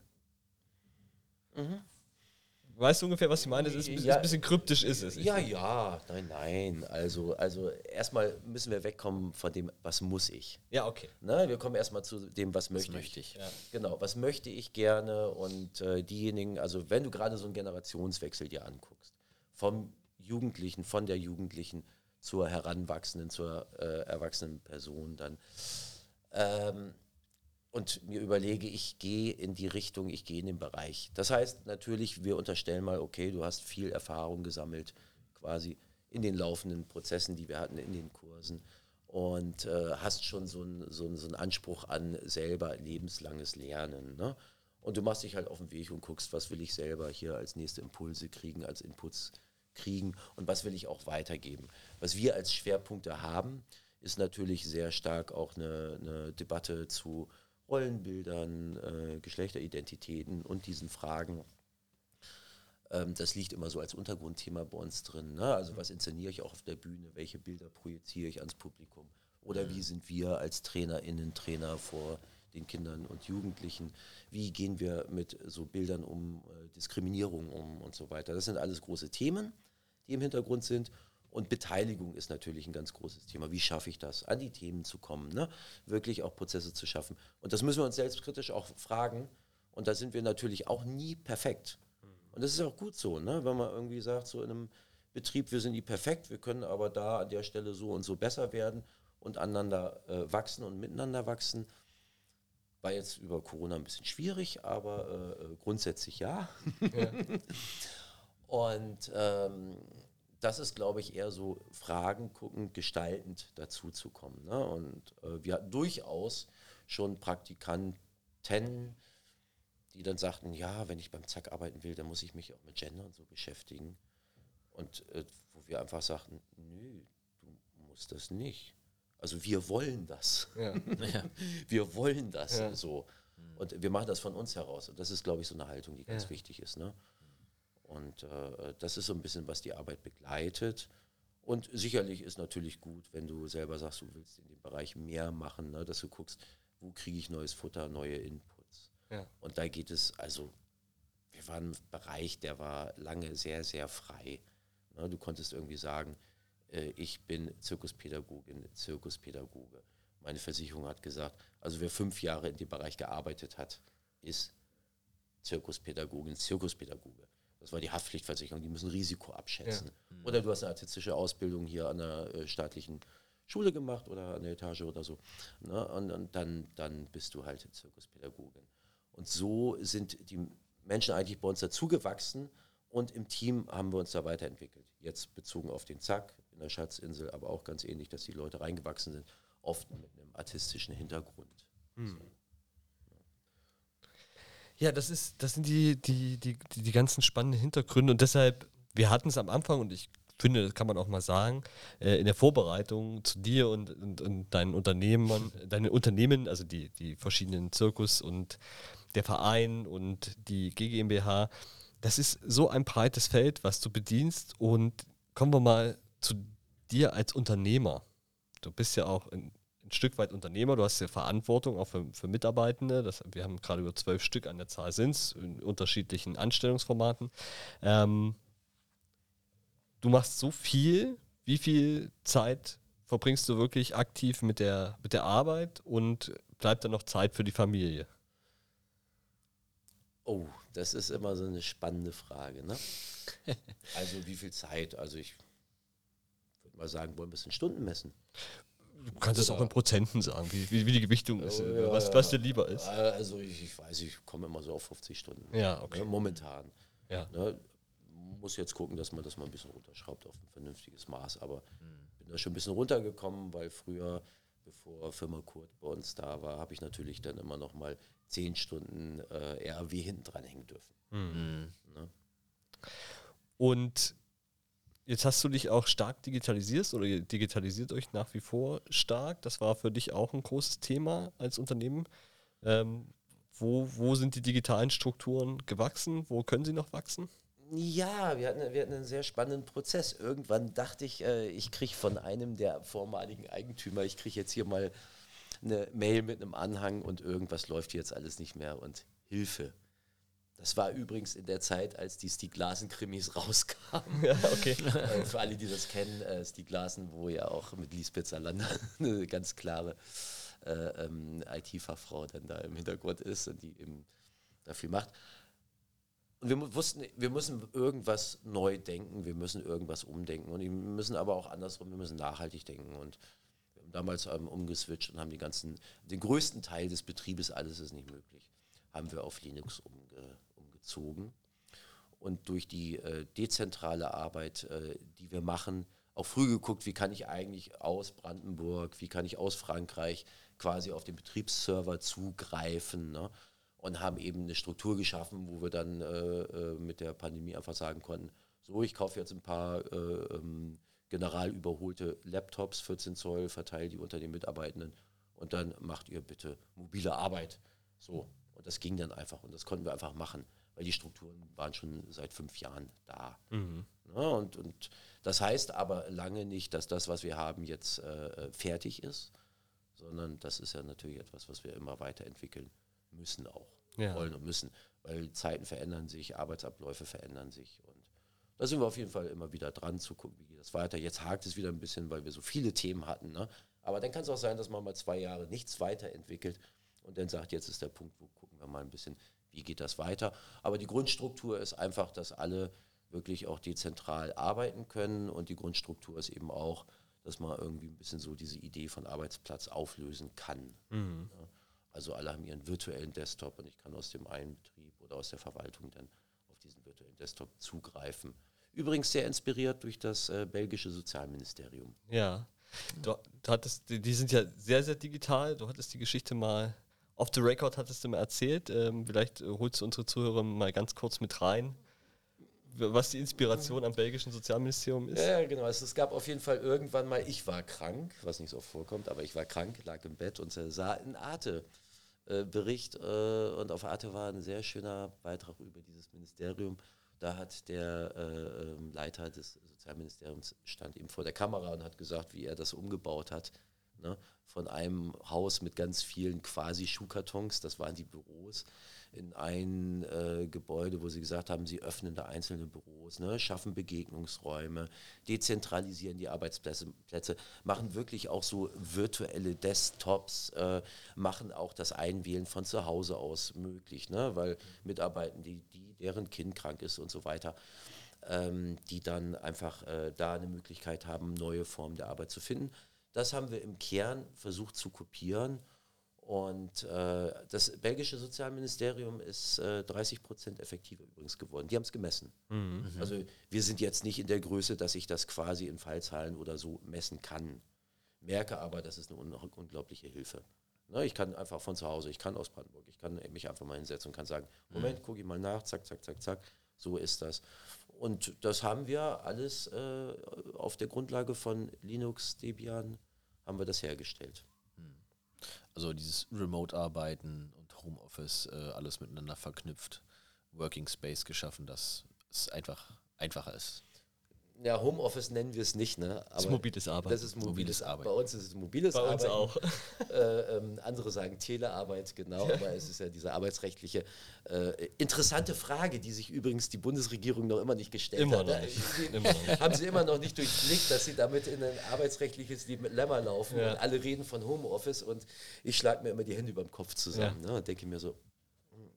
Weißt du ungefähr, was ich meine? Es ist, ist Ja. ein bisschen kryptisch, ist es. Ja, ja, nein, nein. Also, also erstmal müssen wir wegkommen von dem, was muss ich. Ja, okay. Ne? Wir kommen erstmal zu dem, was möchte, möchte ich. ich. Genau, was möchte ich gerne und äh, diejenigen, also wenn du gerade so einen Generationswechsel dir anguckst, vom Jugendlichen, von der Jugendlichen zur heranwachsenden, zur äh, erwachsenen Person dann, ähm, und mir überlege, ich gehe in die Richtung, ich gehe in den Bereich. Das heißt natürlich, wir unterstellen mal, okay, du hast viel Erfahrung gesammelt, quasi in den laufenden Prozessen, die wir hatten, in den Kursen und äh, hast schon so einen so so einen Anspruch an selber lebenslanges Lernen. Ne? Und du machst dich halt auf den Weg und guckst, was will ich selber hier als nächste Impulse kriegen, als Inputs kriegen und was will ich auch weitergeben. Was wir als Schwerpunkte haben, ist natürlich sehr stark auch eine, eine Debatte zu Rollenbildern, äh, Geschlechteridentitäten und diesen Fragen. Ähm, das liegt immer so als Untergrundthema bei uns drin. Ne? Also was inszeniere ich auch auf der Bühne, welche Bilder projiziere ich ans Publikum oder wie sind wir als TrainerInnen, Trainer vor den Kindern und Jugendlichen, wie gehen wir mit so Bildern um, äh, Diskriminierung um und so weiter. Das sind alles große Themen, die im Hintergrund sind. Und Beteiligung ist natürlich ein ganz großes Thema. Wie schaffe ich das, an die Themen zu kommen, ne? wirklich auch Prozesse zu schaffen. Und das müssen wir uns selbstkritisch auch fragen. Und da sind wir natürlich auch nie perfekt. Und das ist auch gut so, ne? wenn man irgendwie sagt, so in einem Betrieb, wir sind nie perfekt, wir können aber da an der Stelle so und so besser werden und aneinander äh, wachsen und miteinander wachsen. War jetzt über Corona ein bisschen schwierig, aber äh, äh, grundsätzlich ja. Und ähm, das ist, glaube ich, eher so Fragen gucken, gestaltend dazu zu kommen. Ne? Und äh, wir hatten durchaus schon Praktikanten, die dann sagten, ja, wenn ich beim Zack arbeiten will, dann muss ich mich auch mit Gender und so beschäftigen. Und äh, wo wir einfach sagten, nö, du musst das nicht. Also wir wollen das. Ja. wir wollen das Ja. so. Und wir machen das von uns heraus. Und das ist, glaube ich, so eine Haltung, die ganz Ja. wichtig ist. Ne? Und äh, das ist so ein bisschen, was die Arbeit begleitet. Und sicherlich ist natürlich gut, wenn du selber sagst, du willst in dem Bereich mehr machen, ne? dass du guckst, wo kriege ich neues Futter, neue Inputs. Ja. Und da geht es, also, wir waren im Bereich, der war lange sehr, sehr frei. Ne? Du konntest irgendwie sagen, äh, ich bin Zirkuspädagogin, Zirkuspädagoge. Meine Versicherung hat gesagt, also wer fünf Jahre in dem Bereich gearbeitet hat, ist Zirkuspädagogin, Zirkuspädagoge. Das war die Haftpflichtversicherung, die müssen Risiko abschätzen. Oder du hast eine artistische Ausbildung hier an der äh, staatlichen Schule gemacht oder an der Etage oder so. Ne? Und, und dann, dann bist du halt Zirkuspädagogin. Und so sind die Menschen eigentlich bei uns dazugewachsen und im Team haben wir uns da weiterentwickelt. Jetzt bezogen auf den Zack in der Schatzinsel, aber auch ganz ähnlich, dass die Leute reingewachsen sind, oft mit einem artistischen Hintergrund. Ja, das ist, das sind die, die, die, die, die ganzen spannenden Hintergründe und deshalb, wir hatten es am Anfang und ich finde, das kann man auch mal sagen, äh, in der Vorbereitung zu dir und, und, und deinen Unternehmen, deinen Unternehmen, also die, die verschiedenen Zirkus und der Verein und die GmbH, das ist so ein breites Feld, was du bedienst und kommen wir mal zu dir als Unternehmer. Du bist ja auch ein Stück weit Unternehmer, du hast ja Verantwortung auch für, für Mitarbeitende. Das, wir haben gerade über zwölf Stück an der Zahl sind es, in unterschiedlichen Anstellungsformaten. Ähm, du machst so viel, wie viel Zeit verbringst du wirklich aktiv mit der, mit der Arbeit und bleibt dann noch Zeit für die Familie? Oh, das ist immer so eine spannende Frage. Ne? also wie viel Zeit? Also ich würde mal sagen, wollen wir es in Stunden messen? Du kannst es auch in Prozenten sagen, wie, wie, die Gewichtung ist, Oh, ja, was, was dir lieber ist. Also ich, ich weiß, ich komme immer so auf 50 Stunden. Ja, okay. Ne, momentan. Ja. Ne? Muss jetzt gucken, dass man das mal ein bisschen runterschraubt auf ein vernünftiges Maß. Aber bin da schon ein bisschen runtergekommen, weil früher, bevor Firma Kurt bei uns da war, habe ich natürlich dann immer noch mal 10 Stunden äh, RAW hinten dran hängen dürfen. Ne? Und jetzt hast du dich auch stark digitalisiert oder ihr digitalisiert euch nach wie vor stark. Das war für dich auch ein großes Thema als Unternehmen. Ähm, wo, wo sind die digitalen Strukturen gewachsen? Wo können sie noch wachsen? Ja, wir hatten, wir hatten einen sehr spannenden Prozess. Irgendwann dachte ich, äh, ich kriege von einem der vormaligen Eigentümer, ich kriege jetzt hier mal eine Mail mit einem Anhang und irgendwas läuft jetzt alles nicht mehr und Hilfe. Das war übrigens in der Zeit, als die Stieg Larsen-Krimis rauskamen. Ja, okay. Äh, Für alle, die das kennen, äh, Stieg Larsen, wo ja auch mit Lisbeth Salander eine ganz klare äh, ähm, IT-Fachfrau dann da im Hintergrund ist und die eben da viel macht. Und wir wussten, wir müssen irgendwas neu denken, wir müssen irgendwas umdenken und wir müssen aber auch andersrum, wir müssen nachhaltig denken. Und wir haben damals ähm, umgeswitcht und haben die ganzen, den größten Teil des Betriebes, alles ist nicht möglich, haben wir auf Linux umge, umgezogen. Und durch die äh, dezentrale Arbeit, äh, die wir machen, auch früh geguckt, wie kann ich eigentlich aus Brandenburg, wie kann ich aus Frankreich quasi auf den Betriebsserver zugreifen. Ne? Und haben eben eine Struktur geschaffen, wo wir dann äh, äh, mit der Pandemie einfach sagen konnten, so, ich kaufe jetzt ein paar äh, ähm, general überholte Laptops, 14 Zoll, verteile die unter den Mitarbeitenden und dann macht ihr bitte mobile Arbeit. So, und das ging dann einfach und das konnten wir einfach machen, weil die Strukturen waren schon seit fünf Jahren da. Ja, und, und das heißt aber lange nicht, dass das, was wir haben, jetzt äh, fertig ist, sondern das ist ja natürlich etwas, was wir immer weiterentwickeln müssen auch, Ja. wollen und müssen, weil Zeiten verändern sich, Arbeitsabläufe verändern sich und da sind wir auf jeden Fall immer wieder dran zu gucken, wie geht das weiter. Jetzt hakt es wieder ein bisschen, weil wir so viele Themen hatten. Ne? Aber dann kann es auch sein, dass man mal zwei Jahre nichts weiterentwickelt und dann sagt, jetzt ist der Punkt, wo gucken wir mal ein bisschen, wie geht das weiter. Aber die Grundstruktur ist einfach, dass alle wirklich auch dezentral arbeiten können und die Grundstruktur ist eben auch, dass man irgendwie ein bisschen so diese Idee von Arbeitsplatz auflösen kann. Ja. Also alle haben ihren virtuellen Desktop und ich kann aus dem einen Betrieb oder aus der Verwaltung dann auf diesen virtuellen Desktop zugreifen. Übrigens sehr inspiriert durch das äh, belgische Sozialministerium. Ja. Du, du hattest, die, die sind ja sehr, sehr digital. Du hattest die Geschichte mal off the record hattest du mir erzählt. Ähm, vielleicht äh, holst du unsere Zuhörer mal ganz kurz mit rein, was die Inspiration am belgischen Sozialministerium ist. Ja, genau. Also es gab auf jeden Fall irgendwann mal, ich war krank, was nicht so oft vorkommt, aber ich war krank, lag im Bett und sah einen Arte-Bericht. Äh, und auf Arte war ein sehr schöner Beitrag über dieses Ministerium. Da hat der äh, ähm, Leiter des Sozialministeriums stand ihm vor der Kamera und hat gesagt, wie er das umgebaut hat. Ne? Von einem Haus mit ganz vielen quasi Schuhkartons, das waren die Büros, in ein äh, Gebäude, wo sie gesagt haben, sie öffnen da einzelne Büros, ne, schaffen Begegnungsräume, dezentralisieren die Arbeitsplätze, Plätze, machen wirklich auch so virtuelle Desktops, äh, machen auch das Einwählen von zu Hause aus möglich, ne, weil Mitarbeiter, die, die, deren Kind krank ist und so weiter, ähm, die dann einfach äh, da eine Möglichkeit haben, neue Formen der Arbeit zu finden. Das haben wir im Kern versucht zu kopieren. Und äh, das belgische Sozialministerium ist äh, 30 Prozent effektiver übrigens geworden. Die haben es gemessen. Also wir sind jetzt nicht in der Größe, dass ich das quasi in Fallzahlen oder so messen kann. Merke aber, das ist eine un unglaubliche Hilfe. Ne, ich kann einfach von zu Hause, ich kann aus Brandenburg, ich kann mich einfach mal hinsetzen und kann sagen, Moment, gucke ich mal nach, zack, zack, zack, zack, so ist das. Und das haben wir alles äh, auf der Grundlage von Linux, Debian, haben wir das hergestellt. Also dieses Remote-Arbeiten und Homeoffice, äh, alles miteinander verknüpft, Working Space geschaffen, dass es einfach einfacher ist. Ja, Homeoffice nennen wir es nicht, ne? Das ist mobiles Arbeiten. Das ist mobiles, Mobiles Arbeiten. Bei uns ist es mobiles Bei uns Arbeiten. auch. Äh, ähm, andere sagen Telearbeit, genau, aber es ist ja diese arbeitsrechtliche äh, interessante Frage, die sich übrigens die Bundesregierung noch immer nicht gestellt Immer hat. noch ne? nicht. Die- Immer noch nicht. Haben sie immer noch nicht durchblickt, dass sie damit in ein arbeitsrechtliches Dilemma laufen Ja. und alle reden von Homeoffice und ich schlage mir immer die Hände über dem Kopf zusammen ne, und denke mir so,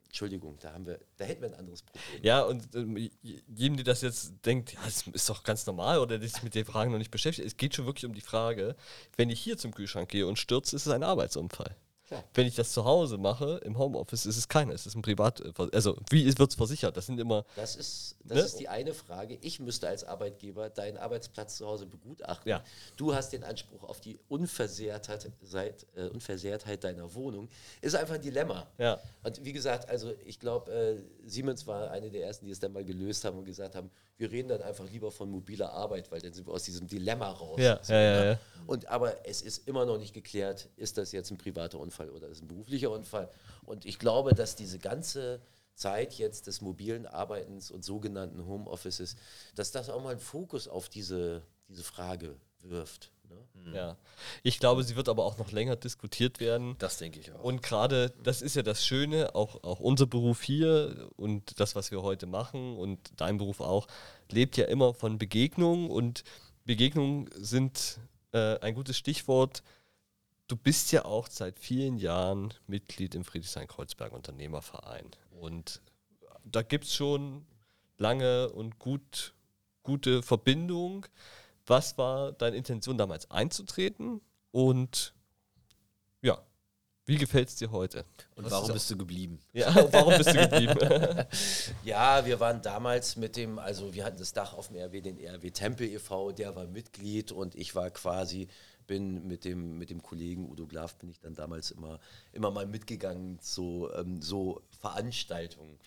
Entschuldigung, da haben wir, da hätten wir ein anderes Problem. Ja, und ähm, jedem, der das jetzt denkt, ja, das ist doch ganz normal oder der sich mit den Fragen noch nicht beschäftigt, es geht schon wirklich um die Frage, wenn ich hier zum Kühlschrank gehe und stürze, ist es ein Arbeitsunfall. Klar. Wenn ich das zu Hause mache, im Homeoffice, ist es keiner, es ist ein Privat, also wie wird es versichert? Das sind immer, Das ist, das Ne? ist die eine Frage. Ich müsste als Arbeitgeber deinen Arbeitsplatz zu Hause begutachten. Ja. Du hast den Anspruch auf die Unversehrtheit, seit, äh, Unversehrtheit deiner Wohnung. Ist einfach ein Dilemma. Ja. Und wie gesagt, also ich glaube, äh, Siemens war eine der ersten, die es dann mal gelöst haben und gesagt haben, wir reden dann einfach lieber von mobiler Arbeit, weil dann sind wir aus diesem Dilemma raus. Ja, ja, ja, ne? ja. Und aber es ist immer noch nicht geklärt, ist das jetzt ein privater Unfall oder ist ein beruflicher Unfall. Und ich glaube, dass diese ganze Zeit jetzt des mobilen Arbeitens und sogenannten Homeoffices, dass das auch mal einen Fokus auf diese, diese Frage wirft. Ne? ja. Ich glaube, sie wird aber auch noch länger diskutiert werden. Das denke ich auch. Und gerade, das ist ja das Schöne, auch, auch unser Beruf hier und das, was wir heute machen und dein Beruf auch, lebt ja immer von Begegnungen und Begegnungen sind äh, ein gutes Stichwort. Du bist ja auch seit vielen Jahren Mitglied im Friedrichshain-Kreuzberg Unternehmerverein und da gibt es schon lange und gut, gute Verbindung. Was war deine Intention damals einzutreten und ja, wie gefällt es dir heute? Und Was warum ist- bist du geblieben? Ja, warum bist du geblieben? Ja, wir waren damals mit dem, also wir hatten das Dach auf dem RW, den RW Tempel e.V., der war Mitglied und ich war quasi, bin mit dem, mit dem Kollegen Udo Glaf bin ich dann damals immer, immer mal mitgegangen zu ähm, so Veranstaltungen.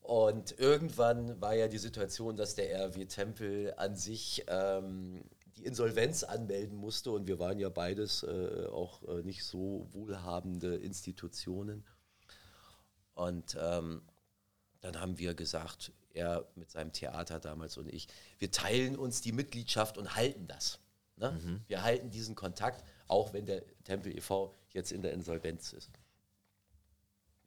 Und irgendwann war ja die Situation, dass der RW Tempel an sich ähm, die Insolvenz anmelden musste und wir waren ja beides äh, auch äh, nicht so wohlhabende Institutionen. Und ähm, dann haben wir gesagt, er mit seinem Theater damals und ich, wir teilen uns die Mitgliedschaft und halten das. Ne? Wir halten diesen Kontakt, auch wenn der Tempel e.V. jetzt in der Insolvenz ist.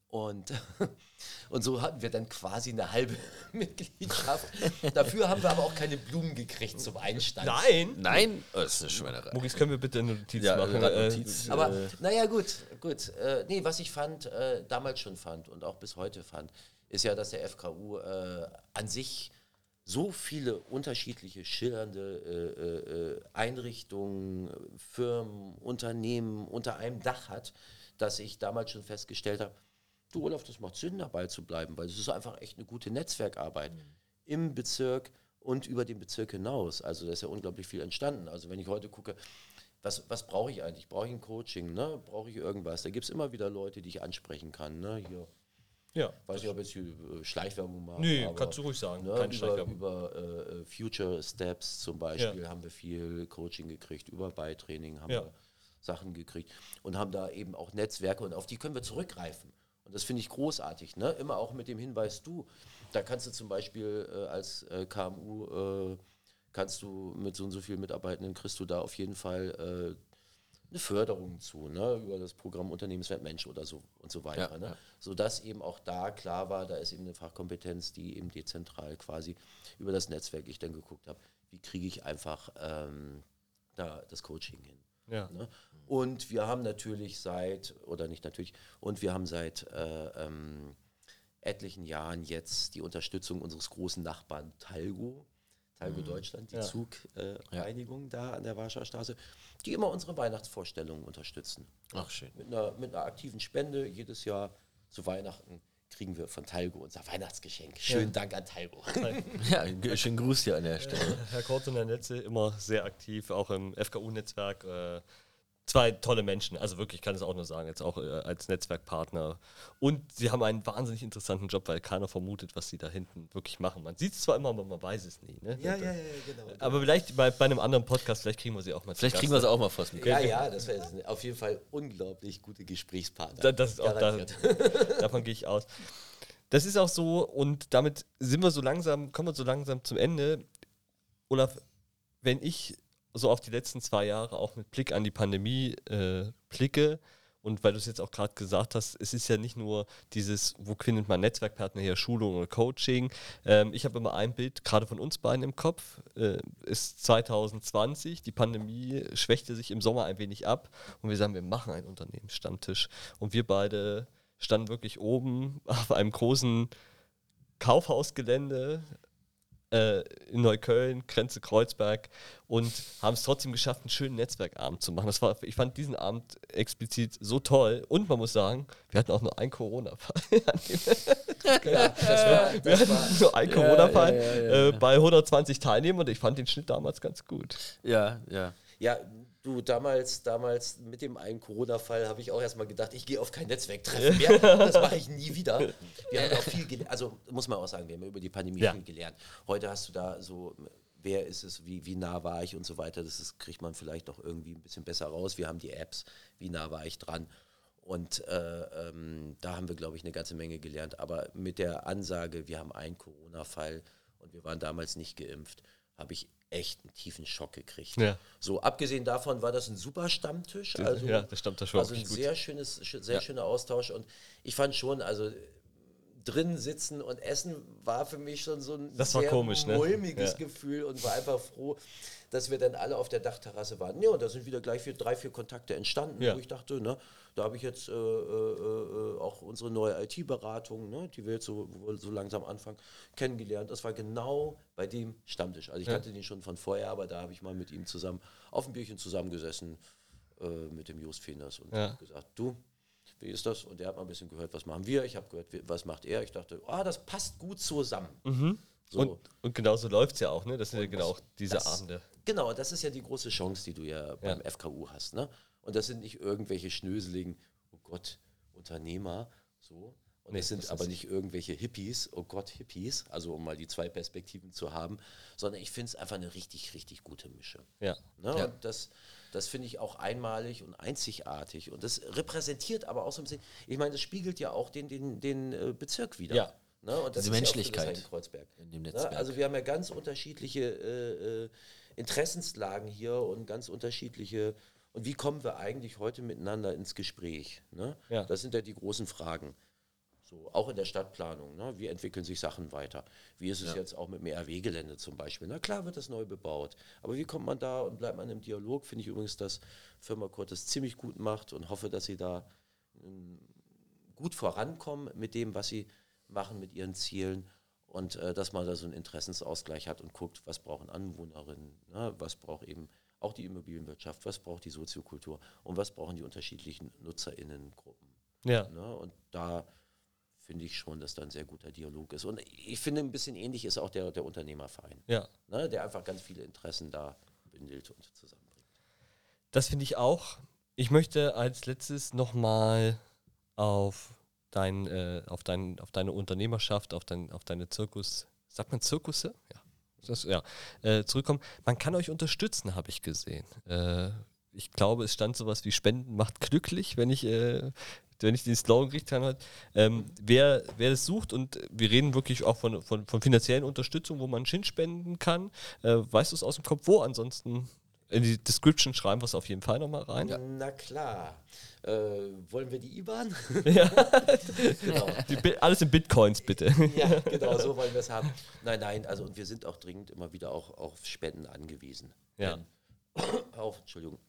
Und, und so hatten wir dann quasi eine halbe Mitgliedschaft. Dafür haben wir aber auch keine Blumen gekriegt zum Einstand. Nein! Nein, das ist eine Schweinerei. Muckis, können wir bitte eine Notiz Ja, machen? gerade Äh, Notiz. Aber Äh, naja, gut, gut. Äh, nee, was ich fand, äh, damals schon fand und auch bis heute fand, ist ja, dass der FKU äh, an sich so viele unterschiedliche schillernde äh, äh, Einrichtungen, Firmen, Unternehmen unter einem Dach hat, dass ich damals schon festgestellt habe, du Olaf, das macht Sinn dabei zu bleiben, weil es ist einfach echt eine gute Netzwerkarbeit im Bezirk und über den Bezirk hinaus. Also da ist ja unglaublich viel entstanden. Also wenn ich heute gucke, was, was brauche ich eigentlich? Brauche ich ein Coaching? Ne? Brauche ich irgendwas? Da gibt es immer wieder Leute, die ich ansprechen kann. Ne? Hier. Ja. Weiß nicht, ob jetzt äh, Schleichwerbung machen. Nee, kannst du ruhig sagen. Ne, Keine über über äh, Future Steps zum Beispiel haben wir viel Coaching gekriegt, über Beitraining haben Ja. wir Sachen gekriegt und haben da eben auch Netzwerke und auf die können wir zurückgreifen. Und das finde ich großartig. Ne? Immer auch mit dem Hinweis, du, da kannst du zum Beispiel äh, als äh, KMU, äh, kannst du mit so und so vielen Mitarbeitenden, kriegst du da auf jeden Fall äh, eine Förderung zu, ne? über das Programm Unternehmenswert Mensch oder so und so weiter. Ja, ne? ja. Sodass eben auch da klar war, da ist eben eine Fachkompetenz, die eben dezentral quasi über das Netzwerk ich dann geguckt habe, wie kriege ich einfach ähm, da das Coaching hin. Ja. Ne? Und wir haben natürlich seit, oder nicht natürlich, und wir haben seit äh, ähm, etlichen Jahren jetzt die Unterstützung unseres großen Nachbarn Talgo, Talgo Deutschland, die Ja. Zugreinigung da an der Warschauer Straße, die immer unsere Weihnachtsvorstellungen unterstützen. Ach, schön. Mit einer, mit einer aktiven Spende jedes Jahr zu Weihnachten kriegen wir von Talgo unser Weihnachtsgeschenk. Schönen Dank an Talgo. Ja, schönen Gruß hier an der Stelle. Herr Kort und Herr Netze immer sehr aktiv, auch im FKU-Netzwerk. Äh, zwei tolle Menschen, also wirklich, ich kann es auch nur sagen, jetzt auch äh, als Netzwerkpartner. Und sie haben einen wahnsinnig interessanten Job, weil keiner vermutet, was sie da hinten wirklich machen. Man sieht es zwar immer, aber man weiß es nie. Ne? genau. Aber vielleicht bei, bei einem anderen Podcast, vielleicht kriegen wir sie auch mal zu Vielleicht kriegen wir sie auch mal vors Mikro. Ja, ja, das wäre auf jeden Fall unglaublich gute Gesprächspartner. Da, das ist auch da, davon gehe ich aus. Das ist auch so und damit sind wir so langsam, kommen wir so langsam zum Ende. Olaf, wenn ich so auf die letzten zwei Jahre auch mit Blick an die Pandemie äh, blicke und weil du es jetzt auch gerade gesagt hast, es ist ja nicht nur dieses, wo findet man Netzwerkpartner her, Schulung oder Coaching. Ähm, ich habe immer ein Bild, gerade von uns beiden im Kopf, äh, ist 2020, die Pandemie schwächte sich im Sommer ein wenig ab und wir sagen, wir machen einen Unternehmensstammtisch. Und wir beide standen wirklich oben auf einem großen Kaufhausgelände äh, in Neukölln, Grenze Kreuzberg und haben es trotzdem geschafft, einen schönen Netzwerkabend zu machen. Das war, ich fand diesen Abend explizit so toll und man muss sagen, wir hatten auch nur einen Corona-Fall. Ja, Wir das hatten war, nur einen Corona-Fall ja, ja, ja, äh, bei 120 Teilnehmern und ich fand den Schnitt damals ganz gut. Ja, ja. ja, du, damals, damals mit dem einen Corona-Fall habe ich auch erstmal gedacht, ich gehe auf kein Netzwerktreffen mehr. Das mache ich nie wieder. Wir haben auch viel gelernt, also muss man auch sagen, wir haben über die Pandemie Ja. viel gelernt. Heute hast du da so, wer ist es, wie, wie nah war ich und so weiter, das ist, kriegt man vielleicht auch irgendwie ein bisschen besser raus. Wir haben die Apps, wie nah war ich dran. Und äh, ähm, da haben wir, glaube ich, eine ganze Menge gelernt. Aber mit der Ansage, wir haben einen Corona-Fall und wir waren damals nicht geimpft, habe ich echt einen tiefen Schock gekriegt. Ja. So, abgesehen davon war das ein super Stammtisch. Also, ja, der Stammtisch war also ein gut. sehr schönes, sch- sehr schöner Austausch. Und ich fand schon, also drin sitzen und essen war für mich schon so ein Das sehr komisch, ne? mulmiges Ja. Gefühl und war einfach froh, dass wir dann alle auf der Dachterrasse waren. Ja, und da sind wieder gleich vier, drei, vier Kontakte entstanden, Ja. wo ich dachte, ne, da habe ich jetzt äh, äh, äh, auch unsere neue IT-Beratung, ne, die wir jetzt so, so langsam anfangen, kennengelernt. Das war genau bei dem Stammtisch. Also ich kannte den schon von vorher, aber da habe ich mal mit ihm zusammen auf ein Bierchen zusammengesessen äh, mit dem Just Fenders und Ja. gesagt, du, wie ist das? Und er hat mal ein bisschen gehört, was machen wir. Ich habe gehört, was macht er. Ich dachte, ah, das passt gut zusammen. So. Und, und genau so läuft es ja auch, ne? Das sind ja genau auch diese das- Abende. Genau, das ist ja die große Chance, die du ja beim FKU hast. Ne? Und das sind nicht irgendwelche Schnöseligen, oh Gott, Unternehmer, so. Und Nee, es sind aber nicht irgendwelche Hippies, oh Gott, Hippies, also um mal die zwei Perspektiven zu haben, sondern ich finde es einfach eine richtig, richtig gute Mische. Ja. Ne? Ja. Und das, das finde ich auch einmalig und einzigartig. Und das repräsentiert aber auch so ein bisschen, ich meine, das spiegelt ja auch den, den, den äh, Bezirk wieder. Ja. Ne? Und das Diese ist ja Menschlichkeit Friedrichshain-Kreuzberg. in dem Ne? Netzwerk. Also wir haben ja ganz unterschiedliche äh, äh, Interessenslagen hier und ganz unterschiedliche. Und wie kommen wir eigentlich heute miteinander ins Gespräch? Ne? Ja. Das sind ja die großen Fragen. So, auch in der Stadtplanung. Ne? Wie entwickeln sich Sachen weiter? Wie ist es jetzt auch mit dem RW-Gelände zum Beispiel? Na klar wird das neu bebaut. Aber wie kommt man da und bleibt man im Dialog? Finde ich übrigens, dass Firma Kurt das ziemlich gut macht und hoffe, dass sie da ähm, gut vorankommen mit dem, was sie machen, mit ihren Zielen. Und äh, dass man da so einen Interessensausgleich hat und guckt, was brauchen Anwohnerinnen, ne? was braucht eben auch die Immobilienwirtschaft, was braucht die Soziokultur und was brauchen die unterschiedlichen NutzerInnengruppen. Ja. Ne? Und da finde ich schon, dass da ein sehr guter Dialog ist. Und ich finde, ein bisschen ähnlich ist auch der, der Unternehmerverein, Ja. ne, der einfach ganz viele Interessen da bündelt und zusammenbringt. Das finde ich auch. Ich möchte als letztes nochmal auf, dein, äh, auf, dein, auf deine Unternehmerschaft, auf, dein, auf deine Zirkus, sagt man Zirkusse? Ja. Das, ja, äh, zurückkommen. Man kann euch unterstützen, habe ich gesehen. Äh, ich glaube, es stand sowas wie Spenden macht glücklich, wenn ich, äh, wenn ich den Slogan richtig habe. Ähm, wer, wer das sucht und wir reden wirklich auch von, von, von finanziellen Unterstützung, wo man hinspenden kann, äh, weißt du es aus dem Kopf, wo ansonsten? In die Description schreiben wir es auf jeden Fall nochmal rein. Na klar. Äh, wollen wir die IBAN? genau. Die, alles in Bitcoins bitte. ja, genau, so wollen wir es haben. Nein, nein, also und wir sind auch dringend immer wieder auch auf Spenden angewiesen. Ja. Auch, Entschuldigung,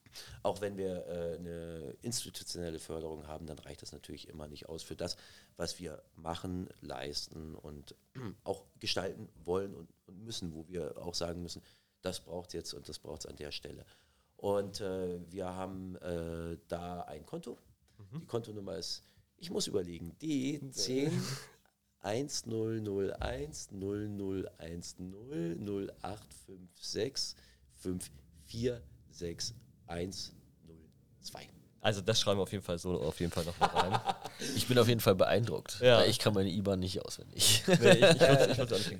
auch wenn wir äh, eine institutionelle Förderung haben, dann reicht das natürlich immer nicht aus für das, was wir machen, leisten und auch gestalten wollen und, und müssen, wo wir auch sagen müssen, das braucht es jetzt und das braucht es an der Stelle. Und äh, wir haben äh, da ein Konto. Die Kontonummer ist, ich muss überlegen, D10 1001 0010 0856 5461102. Also das schreiben wir auf jeden Fall so auf jeden Fall noch mal rein. Ich bin auf jeden Fall beeindruckt. Ja. weil Ich kann meine IBAN nicht auswendig. nee,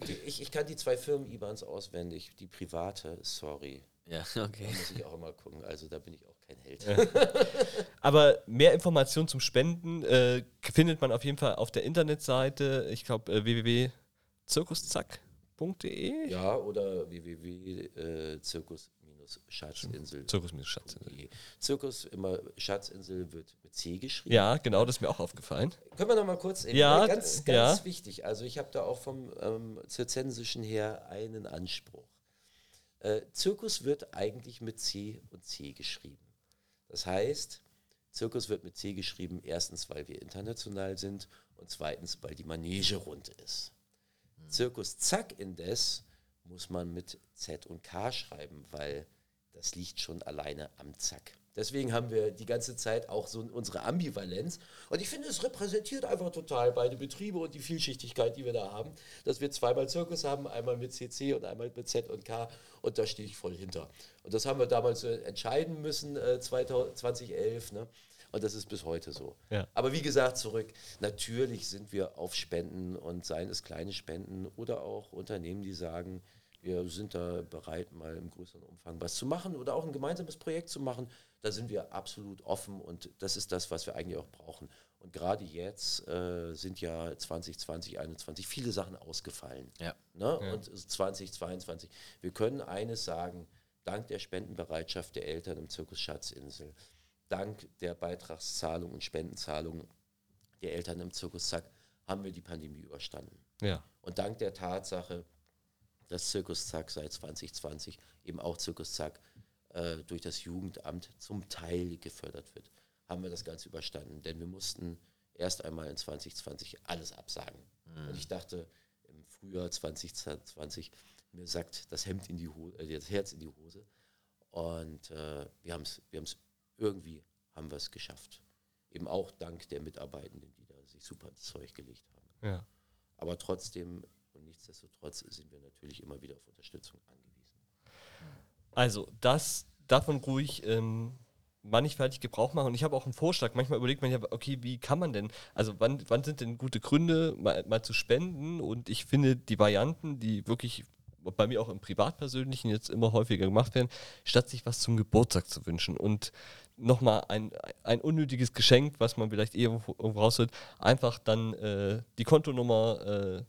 ich, ich, ich kann die zwei Firmen-IBANs auswendig, die private, sorry. ja, okay. Da muss ich auch immer gucken, also da bin ich auch kein Held. Aber mehr Informationen zum Spenden äh, findet man auf jeden Fall auf der Internetseite, ich glaube äh, www.zirkuszack.de. Ja, oder www.zirkus-schatzinsel. Zirkus-Schatzinsel. Zirkus, immer Schatzinsel wird mit C geschrieben. Ja, genau, das ist mir auch aufgefallen. Können wir noch mal kurz, eben, Ja, ganz, ganz ja. wichtig. Also ich habe da auch vom ähm, Zirzensischen her einen Anspruch. Äh, Zirkus wird eigentlich mit C und C geschrieben. Das heißt, Zirkus wird mit C geschrieben, erstens, weil wir international sind und zweitens, weil die Manege rund ist. Zirkus Zack indes muss man mit Z und K schreiben, weil das liegt schon alleine am Zack. Deswegen haben wir die ganze Zeit auch so unsere Ambivalenz. Und ich finde, es repräsentiert einfach total beide Betriebe und die Vielschichtigkeit, die wir da haben, dass wir zweimal Zirkus haben, einmal mit CC und einmal mit Z und K. Und da stehe ich voll hinter. Und das haben wir damals äh, entscheiden müssen, äh, 2000 2011. Ne? Und das ist bis heute so. Ja. Aber wie gesagt, zurück, natürlich sind wir auf Spenden und seien es kleine Spenden oder auch Unternehmen, die sagen, wir sind da bereit, mal im größeren Umfang was zu machen oder auch ein gemeinsames Projekt zu machen. Da sind wir absolut offen und das ist das, was wir eigentlich auch brauchen. Und gerade jetzt äh, sind ja 2020, 2021 viele Sachen ausgefallen. Ja. Ne? Und 2022. Wir können eines sagen, dank der Spendenbereitschaft der Eltern im Zirkus Schatzinsel, dank der Beitragszahlung und Spendenzahlung der Eltern im Zirkus Zack, haben wir die Pandemie überstanden. Ja. Und dank der Tatsache, dass Zirkus Zack seit 2020, eben auch Zirkus Zack, äh, durch das Jugendamt zum Teil gefördert wird, haben wir das Ganze überstanden. Denn wir mussten erst einmal in 2020 alles absagen. Und ich dachte, im Frühjahr 2020, mir sagt das Hemd in die Hose, äh, das Herz in die Hose. Und äh, wir haben es wir haben's irgendwie haben wir es geschafft. Eben auch dank der Mitarbeitenden, die da sich super ins Zeug gelegt haben. ja. Aber trotzdem nichtsdestotrotz sind wir natürlich immer wieder auf Unterstützung angewiesen. Also, das davon ruhig ähm, mannigfaltig Gebrauch machen. Und ich habe auch einen Vorschlag. Manchmal überlegt man ja, okay, wie kann man denn, also wann, wann sind denn gute Gründe, mal, mal zu spenden? Und ich finde die Varianten, die wirklich bei mir auch im Privatpersönlichen jetzt immer häufiger gemacht werden, statt sich was zum Geburtstag zu wünschen und nochmal ein, ein unnötiges Geschenk, was man vielleicht eh irgendwo irgendwo rausholt, einfach dann äh, die Kontonummer, äh,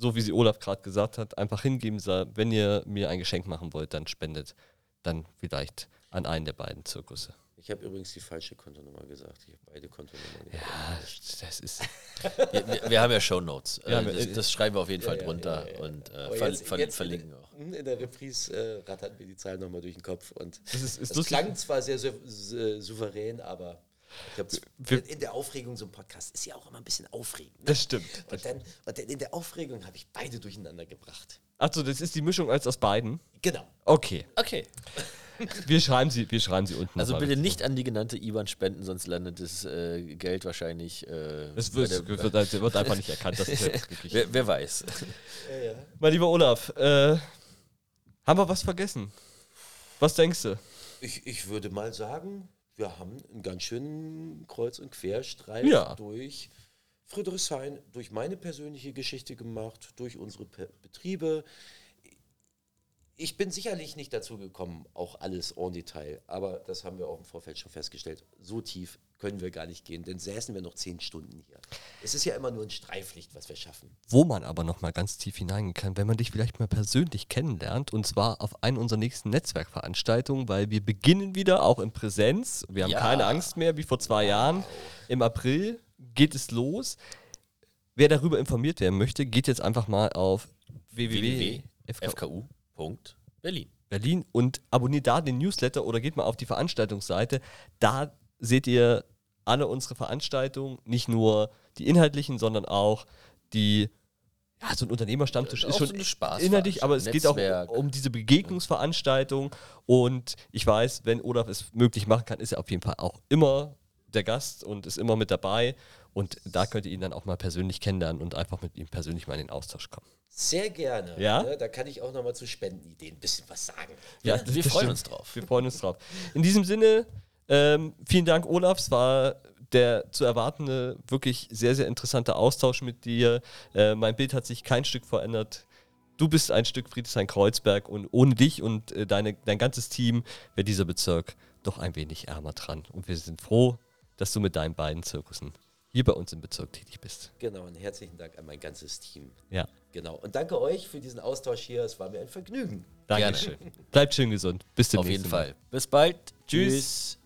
so wie sie Olaf gerade gesagt hat, einfach hingeben, sagen, wenn ihr mir ein Geschenk machen wollt, dann spendet dann vielleicht an einen der beiden Zirkusse. Ich habe übrigens die falsche Kontonummer gesagt. Ich habe beide Kontonummern gesagt. Ja, das ist. Wir, wir, wir haben ja Shownotes. Ja, Äh, wir- das, das schreiben wir auf jeden Fall ja, drunter ja, ja. und äh, ver jetzt- ver jetzt- verlinken auch. In der Reprise äh, rattert mir die Zahl nochmal durch den Kopf. Und Das ist, ist das klang zwar sehr sou- sou- souverän, aber ich hab's, Wir- in der Aufregung, so ein Podcast ist ja auch immer ein bisschen aufregend. Ne? Das stimmt. Und dann, und dann in der Aufregung habe ich beide durcheinander gebracht. Achso, das ist die Mischung als aus beiden. Genau. Okay. Okay. Wir schreiben sie, wir schreiben sie unten. Also bitte nicht an die genannte IBAN spenden, sonst landet das äh, Geld wahrscheinlich. Äh, Es wird, der- wird, wird, wird einfach nicht erkannt, dass es jetzt wirklich. wer, wer weiß. Mein lieber Olaf, äh, haben wir was vergessen? Was denkst du? Ich, ich würde mal sagen, wir haben einen ganz schönen Kreuz- und Querstreif Ja. durch Friedrichshain, durch meine persönliche Geschichte gemacht, durch unsere Pe Betriebe. Ich bin sicherlich nicht dazu gekommen, auch alles en Detail, aber das haben wir auch im Vorfeld schon festgestellt. So tief können wir gar nicht gehen, denn säßen wir noch zehn Stunden hier. Es ist ja immer nur ein Streiflicht, was wir schaffen. Wo man aber noch mal ganz tief hineingehen kann, wenn man dich vielleicht mal persönlich kennenlernt und zwar auf einer unserer nächsten Netzwerkveranstaltungen, weil wir beginnen wieder auch in Präsenz. Wir haben Ja. keine Angst mehr wie vor zwei Jahren. Im April geht es los. Wer darüber informiert werden möchte, geht jetzt einfach mal auf www.fku www.fku.berlin. Berlin und abonniert da den Newsletter oder geht mal auf die Veranstaltungsseite. Da seht ihr alle unsere Veranstaltungen, nicht nur die inhaltlichen, sondern auch die, ja, so ein Unternehmerstammtisch Auch ist so schon Spaßveranstaltung, inhaltlich, aber es geht auch Netzwerk. um diese Begegnungsveranstaltung und ich weiß, wenn Olaf es möglich machen kann, ist er auf jeden Fall auch immer der Gast und ist immer mit dabei und da könnt ihr ihn dann auch mal persönlich kennenlernen und einfach mit ihm persönlich mal in den Austausch kommen. Sehr gerne. Ja? Ne? Da kann ich auch nochmal zu Spendenideen ein bisschen was sagen. Ja, wir das freuen stimmt. uns drauf. Wir freuen uns drauf. In diesem Sinne, ähm, vielen Dank, Olaf. Es war der zu erwartende, wirklich sehr, sehr interessanter Austausch mit dir. Äh, mein Bild hat sich kein Stück verändert. Du bist ein Stück Friedrichshain-Kreuzberg und ohne dich und äh, deine, dein ganzes Team wäre dieser Bezirk doch ein wenig ärmer dran. Und wir sind froh, dass du mit deinen beiden Zirkussen hier bei uns im Bezirk tätig bist. Genau, und herzlichen Dank an mein ganzes Team. Ja, Genau. Und danke euch für diesen Austausch hier. Es war mir ein Vergnügen. danke schön. Bleibt schön gesund. Bis Auf demnächst. jeden Fall. Bis bald. Tschüss. Tschüss.